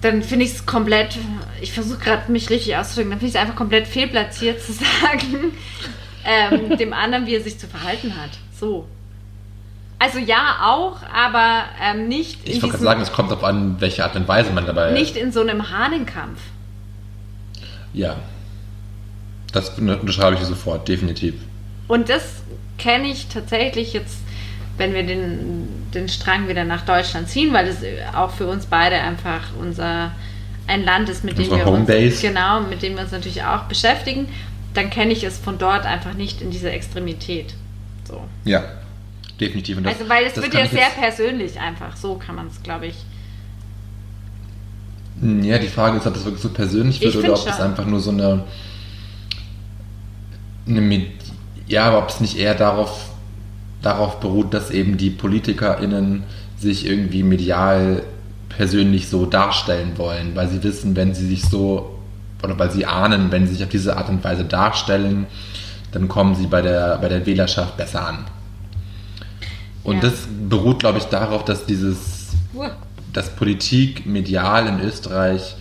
dann finde ich es komplett, ich versuche gerade mich richtig auszudrücken, dann finde ich es einfach komplett fehlplatziert zu sagen, ähm, dem anderen, wie er sich zu verhalten hat. So. Also ja, auch, aber ähm, nicht, Ich wollte gerade sagen, es kommt darauf an, welche Art und Weise man dabei nicht in so einem Hahnenkampf. Ja. Das unterschreibe ich sofort, definitiv. Und das kenne ich tatsächlich jetzt, wenn wir den, den Strang wieder nach Deutschland ziehen, weil es auch für uns beide einfach unser ein Land ist, mit dem Unsere wir uns Homebase. genau, mit dem wir uns natürlich auch beschäftigen, dann kenne ich es von dort einfach nicht in dieser Extremität. So. Ja, definitiv. Und das- also weil es wird ja sehr persönlich einfach, so kann man es, glaube ich. Ja, die Frage ist, ob das wirklich so persönlich wird Ich oder ob schon. einfach nur so eine, eine Med ja, aber ob es nicht eher darauf, darauf beruht, dass eben die PolitikerInnen sich irgendwie medial persönlich so darstellen wollen, weil sie wissen, wenn sie sich so, oder weil sie ahnen, wenn sie sich auf diese Art und Weise darstellen, dann kommen sie bei der, bei der Wählerschaft besser an. Und Ja. das beruht, glaube ich, darauf, dass dieses dass Politik medial in Österreich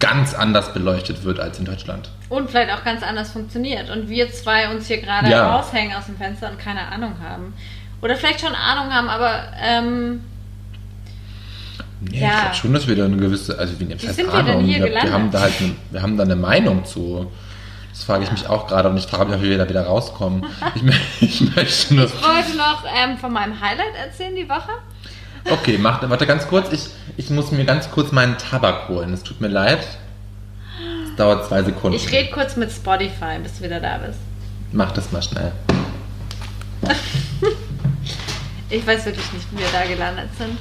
ganz anders beleuchtet wird als in Deutschland. Und vielleicht auch ganz anders funktioniert. Und wir zwei uns hier gerade Ja. raushängen aus dem Fenster und keine Ahnung haben. Oder vielleicht schon Ahnung haben, aber ähm, Nee, Ja. Ich glaube schon, dass wir da eine gewisse, also wie, was heißt Ahnung, wir, wir haben da halt, eine, wir haben da eine Meinung zu. Das frage ich mich auch gerade und ich frage mich, ob wir da wieder rauskommen. Ich, ich möchte nur. ich wollte noch ähm, von meinem Highlight erzählen die Woche. Okay, mach, warte ganz kurz. Ich, ich muss mir ganz kurz meinen Tabak holen. Es tut mir leid. Es dauert zwei Sekunden. Ich rede kurz mit Spotify, bis du wieder da bist. Mach das mal schnell. Ich weiß wirklich nicht, wie wir da gelandet sind.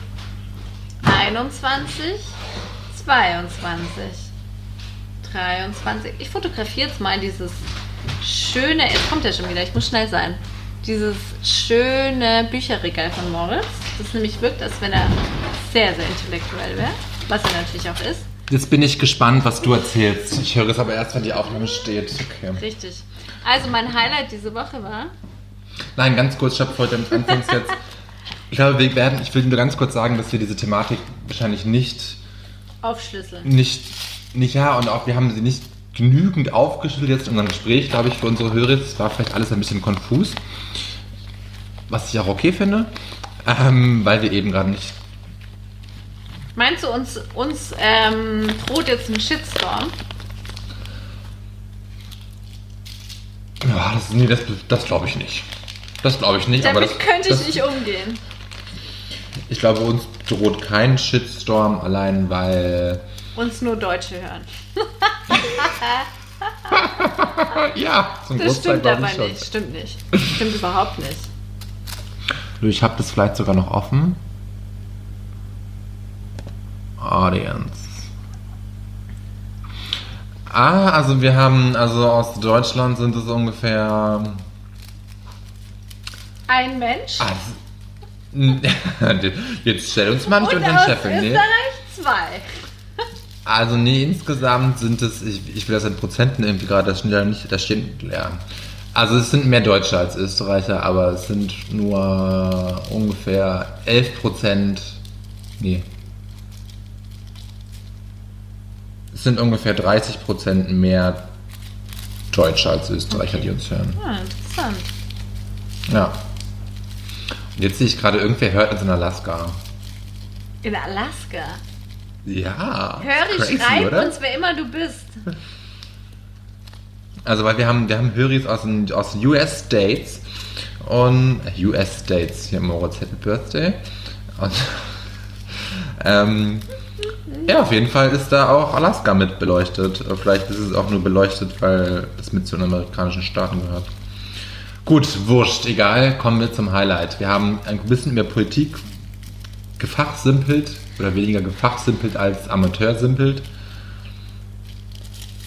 21, 22, 23. Ich fotografiere jetzt mal dieses schöne, jetzt kommt er schon wieder, ich muss schnell sein. Dieses schöne Bücherregal von Moritz. Das nämlich wirkt, als wenn er sehr, sehr intellektuell wäre. Was er natürlich auch ist. Jetzt bin ich gespannt, was du erzählst. Ich höre es aber erst, wenn die Aufnahme steht. Okay. Richtig. Also mein Highlight diese Woche war. Nein, ganz kurz, ich habe heute anfangs jetzt. Ich glaube, wir werden, ich will nur ganz kurz sagen, dass wir diese Thematik wahrscheinlich nicht, Aufschlüsseln. nicht, nicht, ja, und auch wir haben sie nicht genügend aufgeschlüsselt jetzt in unserem Gespräch, glaube ich, für unsere Hörer. Es war vielleicht alles ein bisschen konfus, was ich auch okay finde, ähm, weil wir eben gerade nicht. Meinst du, uns, uns ähm, droht jetzt ein Shitstorm? Ja, das, nee, das, das glaube ich nicht. Das glaube ich nicht. aber Damit das, könnte ich das, nicht umgehen. Ich glaube, uns droht kein Shitstorm, allein weil. Uns nur Deutsche hören. Ja, zum Das Großteil stimmt aber nicht. Stimmt nicht. Stimmt überhaupt nicht. Du, ich habe das vielleicht sogar noch offen. Audience. Ah, also wir haben, also aus Deutschland sind es ungefähr. Ein Mensch. Das- Jetzt stell uns mal nicht unter den Scheffel. Nee. Österreich zwei. Also nee, insgesamt sind es, ich, ich will das in Prozenten irgendwie gerade, das steht ja nicht, das steht, ja. Also es sind mehr Deutsche als Österreicher, aber es sind nur ungefähr 11 Prozent, nee. Es sind ungefähr 30 Prozent mehr Deutsche als Österreicher, die uns hören. Ah, interessant. Ja. Und jetzt sehe ich gerade, irgendwer hört uns in Alaska. In Alaska. Ja. Höri, crazy, schreib oder? uns, wer immer du bist. Also, weil wir haben, wir haben Höris aus den, aus den US States und US States, hier Moritz Happy Birthday. Und, ähm, Ja, auf jeden Fall ist da auch Alaska mit beleuchtet. Vielleicht ist es auch nur beleuchtet, weil es mit zu den amerikanischen Staaten gehört. Gut, wurscht, egal. Kommen wir zum Highlight. Wir haben ein bisschen über Politik gefachsimpelt oder weniger gefachsimpelt als amateursimpelt.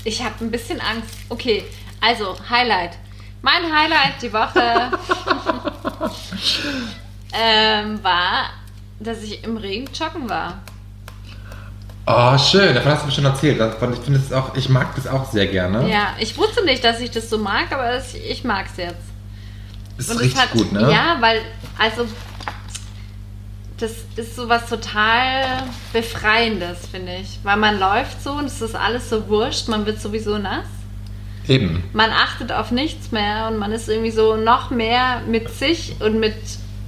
Ich habe ein bisschen Angst. Okay, also Highlight. Mein Highlight die Woche ähm, war, dass ich im Regen joggen war. Oh, schön, davon hast du mir schon erzählt. Davon- Ich, finde es auch, ich mag das auch sehr gerne. Ja, ich wusste nicht, dass ich das so mag, aber das, ich mag es jetzt. Ist Und es richtig hat, gut, ne? Ja, weil, also, das ist sowas total Befreiendes, finde ich. Weil man läuft so und es ist alles so wurscht, man wird sowieso nass. Eben. Man achtet auf nichts mehr und man ist irgendwie so noch mehr mit sich und mit,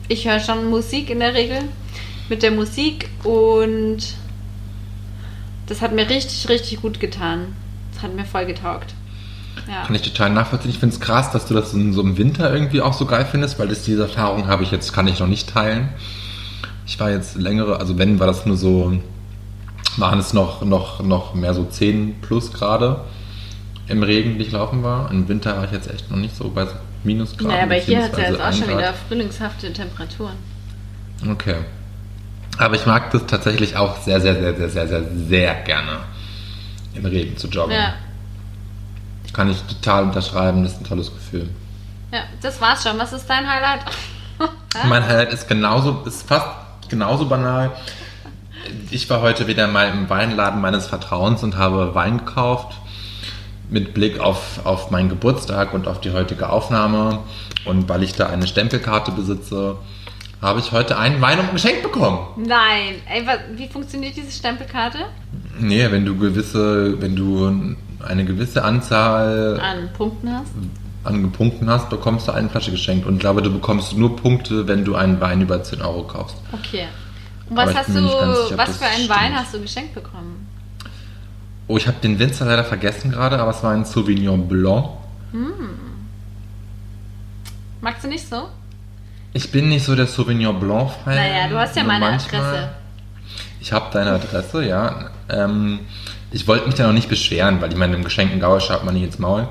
ich höre schon Musik in der Regel, mit der Musik und das hat mir richtig, richtig gut getan. Das hat mir voll getaugt. Ja. Kann ich total nachvollziehen. Ich finde es krass, dass du das in so im Winter irgendwie auch so geil findest, weil das, diese Erfahrung habe ich jetzt, kann ich noch nicht teilen. Ich war jetzt längere, also wenn, war das nur so, waren es noch, noch, noch mehr so 10 plus Grade im Regen, die ich laufen war. Im Winter war ich jetzt echt noch nicht so bei Minusgraden. Naja, aber hier hat es ja jetzt auch schon Grad. wieder frühlingshafte Temperaturen. Okay. Aber ich mag das tatsächlich auch sehr, sehr, sehr, sehr, sehr, sehr, sehr gerne, im Regen zu joggen. Ja. Kann ich total unterschreiben, das ist ein tolles Gefühl. ja, das war's schon. Was ist dein Highlight? Mein Highlight ist genauso, ist fast genauso banal. Ich war heute wieder mal im Weinladen meines Vertrauens und habe Wein gekauft mit Blick auf, auf meinen Geburtstag und auf die heutige Aufnahme. Und weil ich da eine Stempelkarte besitze, habe ich heute einen Wein um Geschenk bekommen. Nein. Ey, wie funktioniert diese Stempelkarte? Nee, wenn du gewisse, wenn du eine gewisse Anzahl An Punkten hast? An Punkten hast, bekommst du eine Flasche geschenkt. Und ich glaube, du bekommst nur Punkte, wenn du einen Wein über 10 Euro kaufst. Okay. Und was hast du, sicher, was für einen stimmt. Wein hast du geschenkt bekommen? Oh, ich habe den Winzer leider vergessen gerade, aber es war ein Sauvignon Blanc. Magst du nicht so? Ich bin nicht so der Sauvignon Blanc-Fan. Naja, du hast ja meine manchmal. Adresse. Ich habe deine Adresse, ja. Ähm, ich wollte mich da noch nicht beschweren, weil ich meine, im geschenkten Gauer schaut man nicht ins Maul.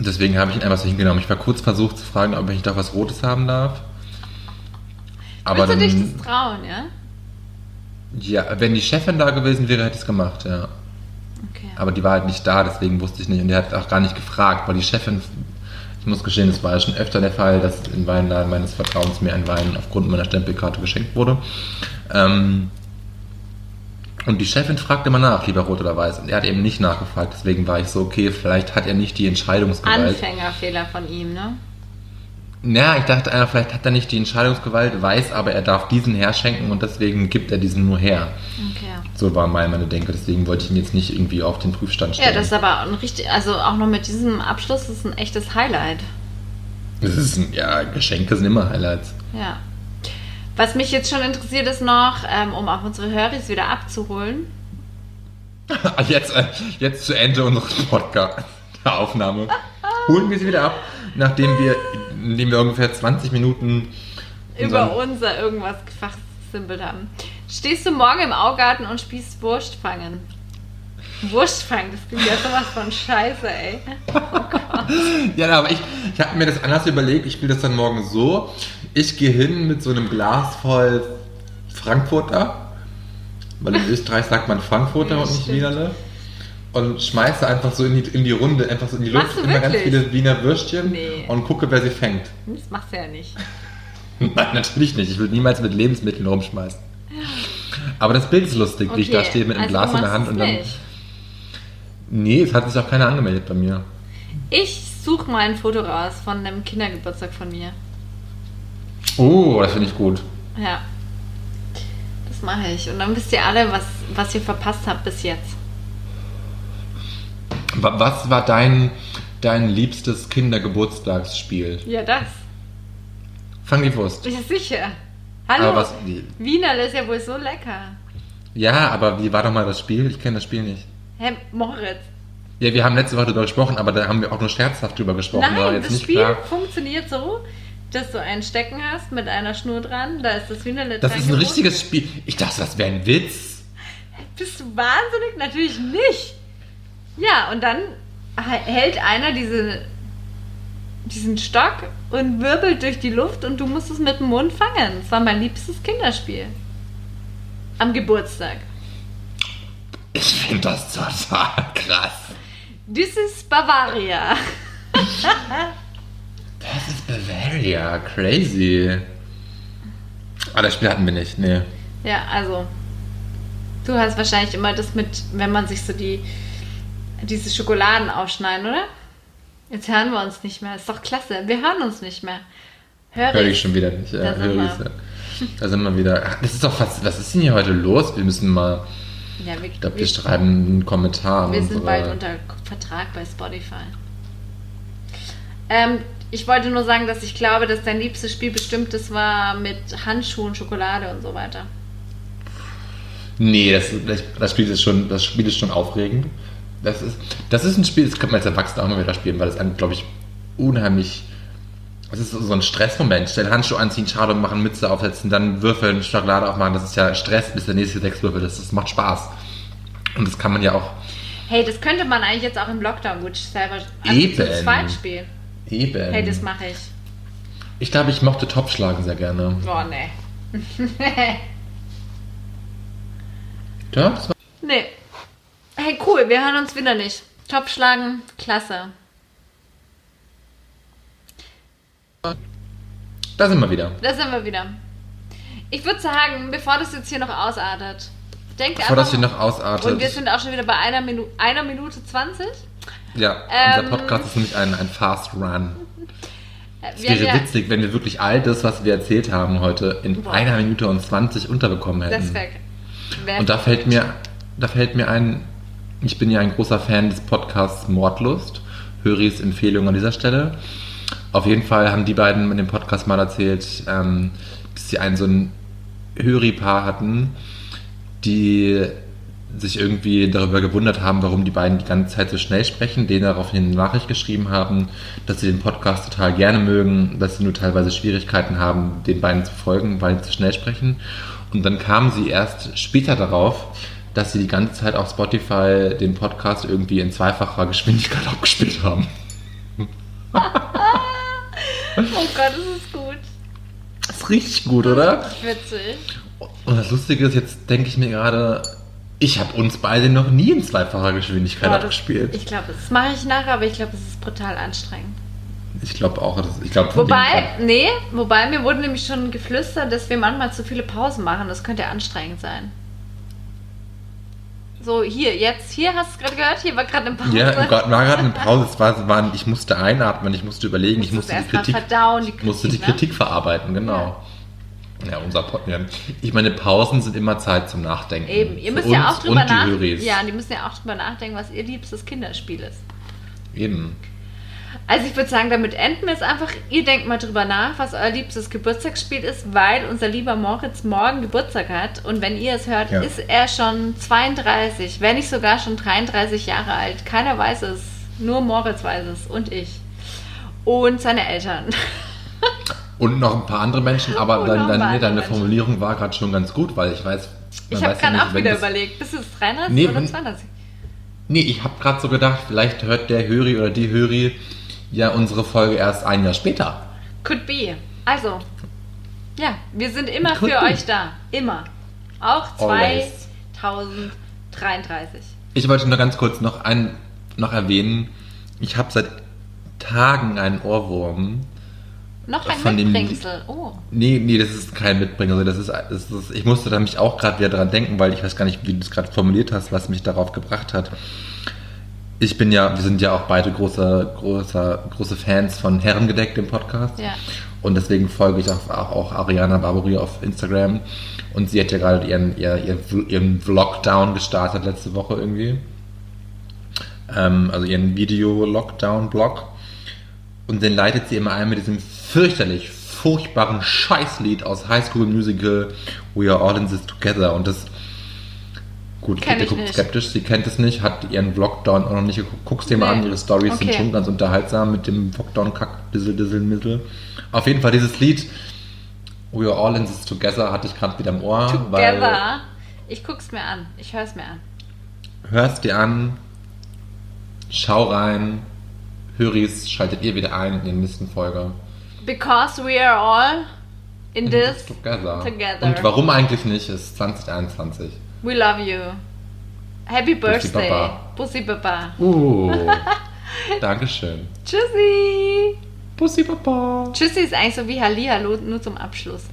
Deswegen habe ich ihn einfach so hingenommen. Ich war kurz versucht zu fragen, ob ich doch was Rotes haben darf. Aber Würdest du dich das trauen, ja? ja, wenn die Chefin da gewesen wäre, hätte ich es gemacht, ja. Okay. Aber die war halt nicht da, deswegen wusste ich nicht. Und der hat auch gar nicht gefragt, weil die Chefin, ich muss gestehen, es war ja schon öfter der Fall, dass im Weinladen meines Vertrauens mir ein Wein aufgrund meiner Stempelkarte geschenkt wurde. Ähm, und die Chefin fragte immer nach, lieber rot oder weiß. Und er hat eben nicht nachgefragt, deswegen war ich so, okay, vielleicht hat er nicht die Entscheidungsgewalt. Anfängerfehler von ihm, ne? Ja, ich dachte einfach, vielleicht hat er nicht die Entscheidungsgewalt, weiß aber, er darf diesen herschenken und deswegen gibt er diesen nur her. Okay. So war mal meine Denke, deswegen wollte ich ihn jetzt nicht irgendwie auf den Prüfstand Ja, stellen. das ist aber ein richtig, also auch noch mit diesem Abschluss das ist ein echtes Highlight. Das ist ein, ja, Geschenke sind immer Highlights. Ja. Was mich jetzt schon interessiert ist noch, ähm, um auch unsere Höris wieder abzuholen. Jetzt, äh, jetzt zu Ende unseres Podcast-Aufnahme. Holen wir sie wieder ab, nachdem wir, indem wir ungefähr 20 Minuten über unser irgendwas gefachsimpelt haben. Stehst du morgen im Augarten und spielst Wurstfangen? Wurstfangen, das klingt ja sowas von Scheiße, ey. Ja, aber ich, ich habe mir das anders überlegt. Ich spiele das dann morgen so. Ich gehe hin mit so einem Glas voll Frankfurter, weil in Österreich sagt man Frankfurter Ja, und nicht stimmt. Wienerle. Und schmeiße einfach so in die, in die Runde, einfach so in die Luft, immer ganz viele Wiener Würstchen Nee. und gucke, wer sie fängt. Das machst du ja nicht. Nein, natürlich nicht. Ich würde niemals mit Lebensmitteln rumschmeißen. Aber das Bild ist lustig, wie ich da stehe mit einem also Glas in der Hand und dann. nicht. Nee, es hat sich auch keiner angemeldet bei mir. Ich suche mal ein Foto raus von einem Kindergeburtstag von mir. Oh, das finde ich gut. Ja. Das mache ich. Und dann wisst ihr alle, was, was ihr verpasst habt bis jetzt. Wa- Was war dein, dein liebstes Kindergeburtstagsspiel? Ja, das. Fang die Wurst. Ja, sicher. Hallo. Aber was, wie, Wienerl ist ja wohl so lecker. ja, aber wie war doch mal das Spiel? Ich kenne das Spiel nicht. Hä, Moritz. Ja, wir haben letzte Woche darüber gesprochen, aber da haben wir auch nur scherzhaft drüber gesprochen. Nein, das Spiel klar. funktioniert so. Dass du einen Stecken hast mit einer Schnur dran. Da ist das eine Das ist ein richtiges Spiel. Ich dachte, das wäre ein Witz. Bist du wahnsinnig? Natürlich nicht. Ja, und dann hält einer diese, diesen Stock und wirbelt durch die Luft und du musst es mit dem Mund fangen. Das war mein liebstes Kinderspiel. Am Geburtstag. Ich finde das total krass. This is Bavaria. Das ist Bavaria. Crazy. Ah, das Spiel hatten wir nicht. Nee. Ja, also. Du hast wahrscheinlich immer das mit, wenn man sich so die diese Schokoladen aufschneiden, oder? Jetzt hören wir uns nicht mehr. Ist doch klasse. Wir hören uns nicht mehr. Hör Höre ich schon wieder nicht. Da Ja, sind höre wir. ja. Da sind wir wieder. Ach, Das ist doch fast. Was ist denn hier heute los? Wir müssen mal. Ja, wir, Ich glaube, wir, wir schreiben einen Kommentar. wir sind bald unter Vertrag bei Spotify. Ähm, ich wollte nur sagen, dass ich glaube, dass dein liebstes Spiel bestimmt das war mit Handschuhen, Schokolade und so weiter. Nee, das, das, Spiel ist schon, das Spiel ist schon aufregend. Das ist, das ist ein Spiel, das könnte man als Erwachsener auch mal wieder spielen, weil das einem, glaube ich, unheimlich. Das ist so ein Stressmoment. Schnell Handschuhe anziehen, Schale machen, Mütze aufsetzen, dann würfeln, Schokolade aufmachen. Das ist ja Stress, bis der nächste sechs Würfel. Das, das macht Spaß. Und das kann man ja auch Hey, das könnte man eigentlich jetzt auch im Lockdown gut selber Eben. zu zweit spielen. Eben. Hey, das mache ich. ich glaube, ich mochte Topfschlagen sehr gerne. Oh, nee. Ja, war nee. Hey, cool, wir hören uns wieder nicht. Top schlagen, klasse. da sind wir wieder. Da sind wir wieder. Ich würde sagen, bevor das jetzt hier noch ausartet, denkt Bevor das einfach hier noch ausartet. Und wir sind auch schon wieder bei einer, Minu einer Minute 20. ja, Ähm, unser Podcast ist nämlich ein, ein Fast Run. Äh, Es wäre ja- witzig, wenn wir wirklich all das, was wir erzählt haben, heute in Boah. einer Minute und 20 unterbekommen hätten. Das weg. Wär- Und da fällt mir, da fällt mir ein, ich bin ja ein großer Fan des Podcasts Mordlust. Höris Empfehlung an dieser Stelle. Auf jeden Fall haben die beiden in dem Podcast mal erzählt, ähm, dass sie einen so ein Höri-Paar hatten, die sich irgendwie darüber gewundert haben, warum die beiden die ganze Zeit so schnell sprechen, denen daraufhin eine Nachricht geschrieben haben, dass sie den Podcast total gerne mögen, dass sie nur teilweise Schwierigkeiten haben, den beiden zu folgen, weil sie zu schnell sprechen. Und dann kamen sie erst später darauf, dass sie die ganze Zeit auf Spotify den Podcast irgendwie in zweifacher Geschwindigkeit abgespielt haben. Oh Gott, das ist gut. Das ist richtig gut, oder? Witzig. Und das Lustige ist, jetzt denke ich mir gerade, ich habe uns beide noch nie in zweifacher Geschwindigkeit das- abgespielt. Ich glaube, das mache ich nachher, aber ich glaube, es ist brutal anstrengend. Ich glaube auch, dass, ich dem Wobei, nee, wobei mir wurde nämlich schon geflüstert, dass wir manchmal zu viele Pausen machen. Das könnte anstrengend sein. So, hier, jetzt, hier hast du es gerade gehört, hier war gerade eine Pause. Ja, Gott, war gerade eine Pause. Es war, war, ich musste einatmen, ich musste überlegen, ich musste die Kritik, verdauen, die ich musste die Kritik, ne? Kritik verarbeiten, genau. Ja, unser Pod, ja. Ich meine, Pausen sind immer Zeit zum Nachdenken. Eben, ihr Für müsst ja uns auch drüber und die nach Höris. Ja, die müssen ja auch drüber nachdenken, was ihr liebstes Kinderspiel ist. Eben. Also ich würde sagen, damit enden wir es einfach. Ihr denkt mal drüber nach, was euer liebstes Geburtstagsspiel ist, weil unser lieber Moritz morgen Geburtstag hat. Und wenn ihr es hört, Ja. ist er schon 32, wenn nicht sogar schon 33 Jahre alt. Keiner weiß es, nur Moritz weiß es und ich. Und seine Eltern. Und noch ein paar andere Menschen, aber Und dein, dein, nee, deine Menschen. Formulierung war gerade schon ganz gut, weil ich weiß, Ich habe ja gerade nicht, auch wieder das- überlegt, bist es 33 Nee, oder wenn- 32? Nee, ich habe gerade so gedacht, vielleicht hört der Höri oder die Höri ja unsere Folge erst ein Jahr später. Could be. Also, ja, wir sind immer Could für be. euch da. Immer. Auch Always. 2033. Ich wollte nur ganz kurz noch, ein, noch erwähnen, ich habe seit Tagen einen Ohrwurm. Noch ein Von dem- Mitbringsel. Oh. Nee, nee, das ist kein Mitbringer. Das ist, das ist, ich musste da mich auch gerade wieder dran denken, weil ich weiß gar nicht, wie du es gerade formuliert hast, was mich darauf gebracht hat. Ich bin ja, wir sind ja auch beide große, große, große Fans von Herrengedeck, dem Podcast. Ja. Und deswegen folge ich auch, auch, Ariana Barbary auf Instagram. Und sie hat ja gerade ihren, ihr, ihr, ihren Vlogdown gestartet letzte Woche irgendwie. Ähm, also ihren Video-Lockdown-Blog. Und den leitet sie immer ein mit diesem fürchterlich, furchtbaren Scheißlied aus High School Musical We Are All in This Together. Und das, Gut, Kenn guckt nicht. skeptisch, sie kennt es nicht, hat ihren Vlogdown auch noch nicht geguckt. Guck's dir mal Nee. an, ihre Stories sind Okay. schon ganz unterhaltsam mit dem Vlogdown-Kack, Dissel, Dissel, Missel. Auf jeden Fall dieses Lied We Are All in This Together hatte ich gerade wieder im Ohr. Weil, Together. Ich guck's mir an. Ich hör's mir an. hörst dir an, schau rein, Höris, schaltet ihr wieder ein in der nächsten Folge. Because we are all in, In this Together. together. Und warum eigentlich nicht? Es ist 2021. We love you. Happy Birthday. Baba. Bussi Baba. Uh, Dankeschön. Tschüssi. Pussy Papa. Tschüssi ist eigentlich so wie Hallihallo, nur zum Abschluss.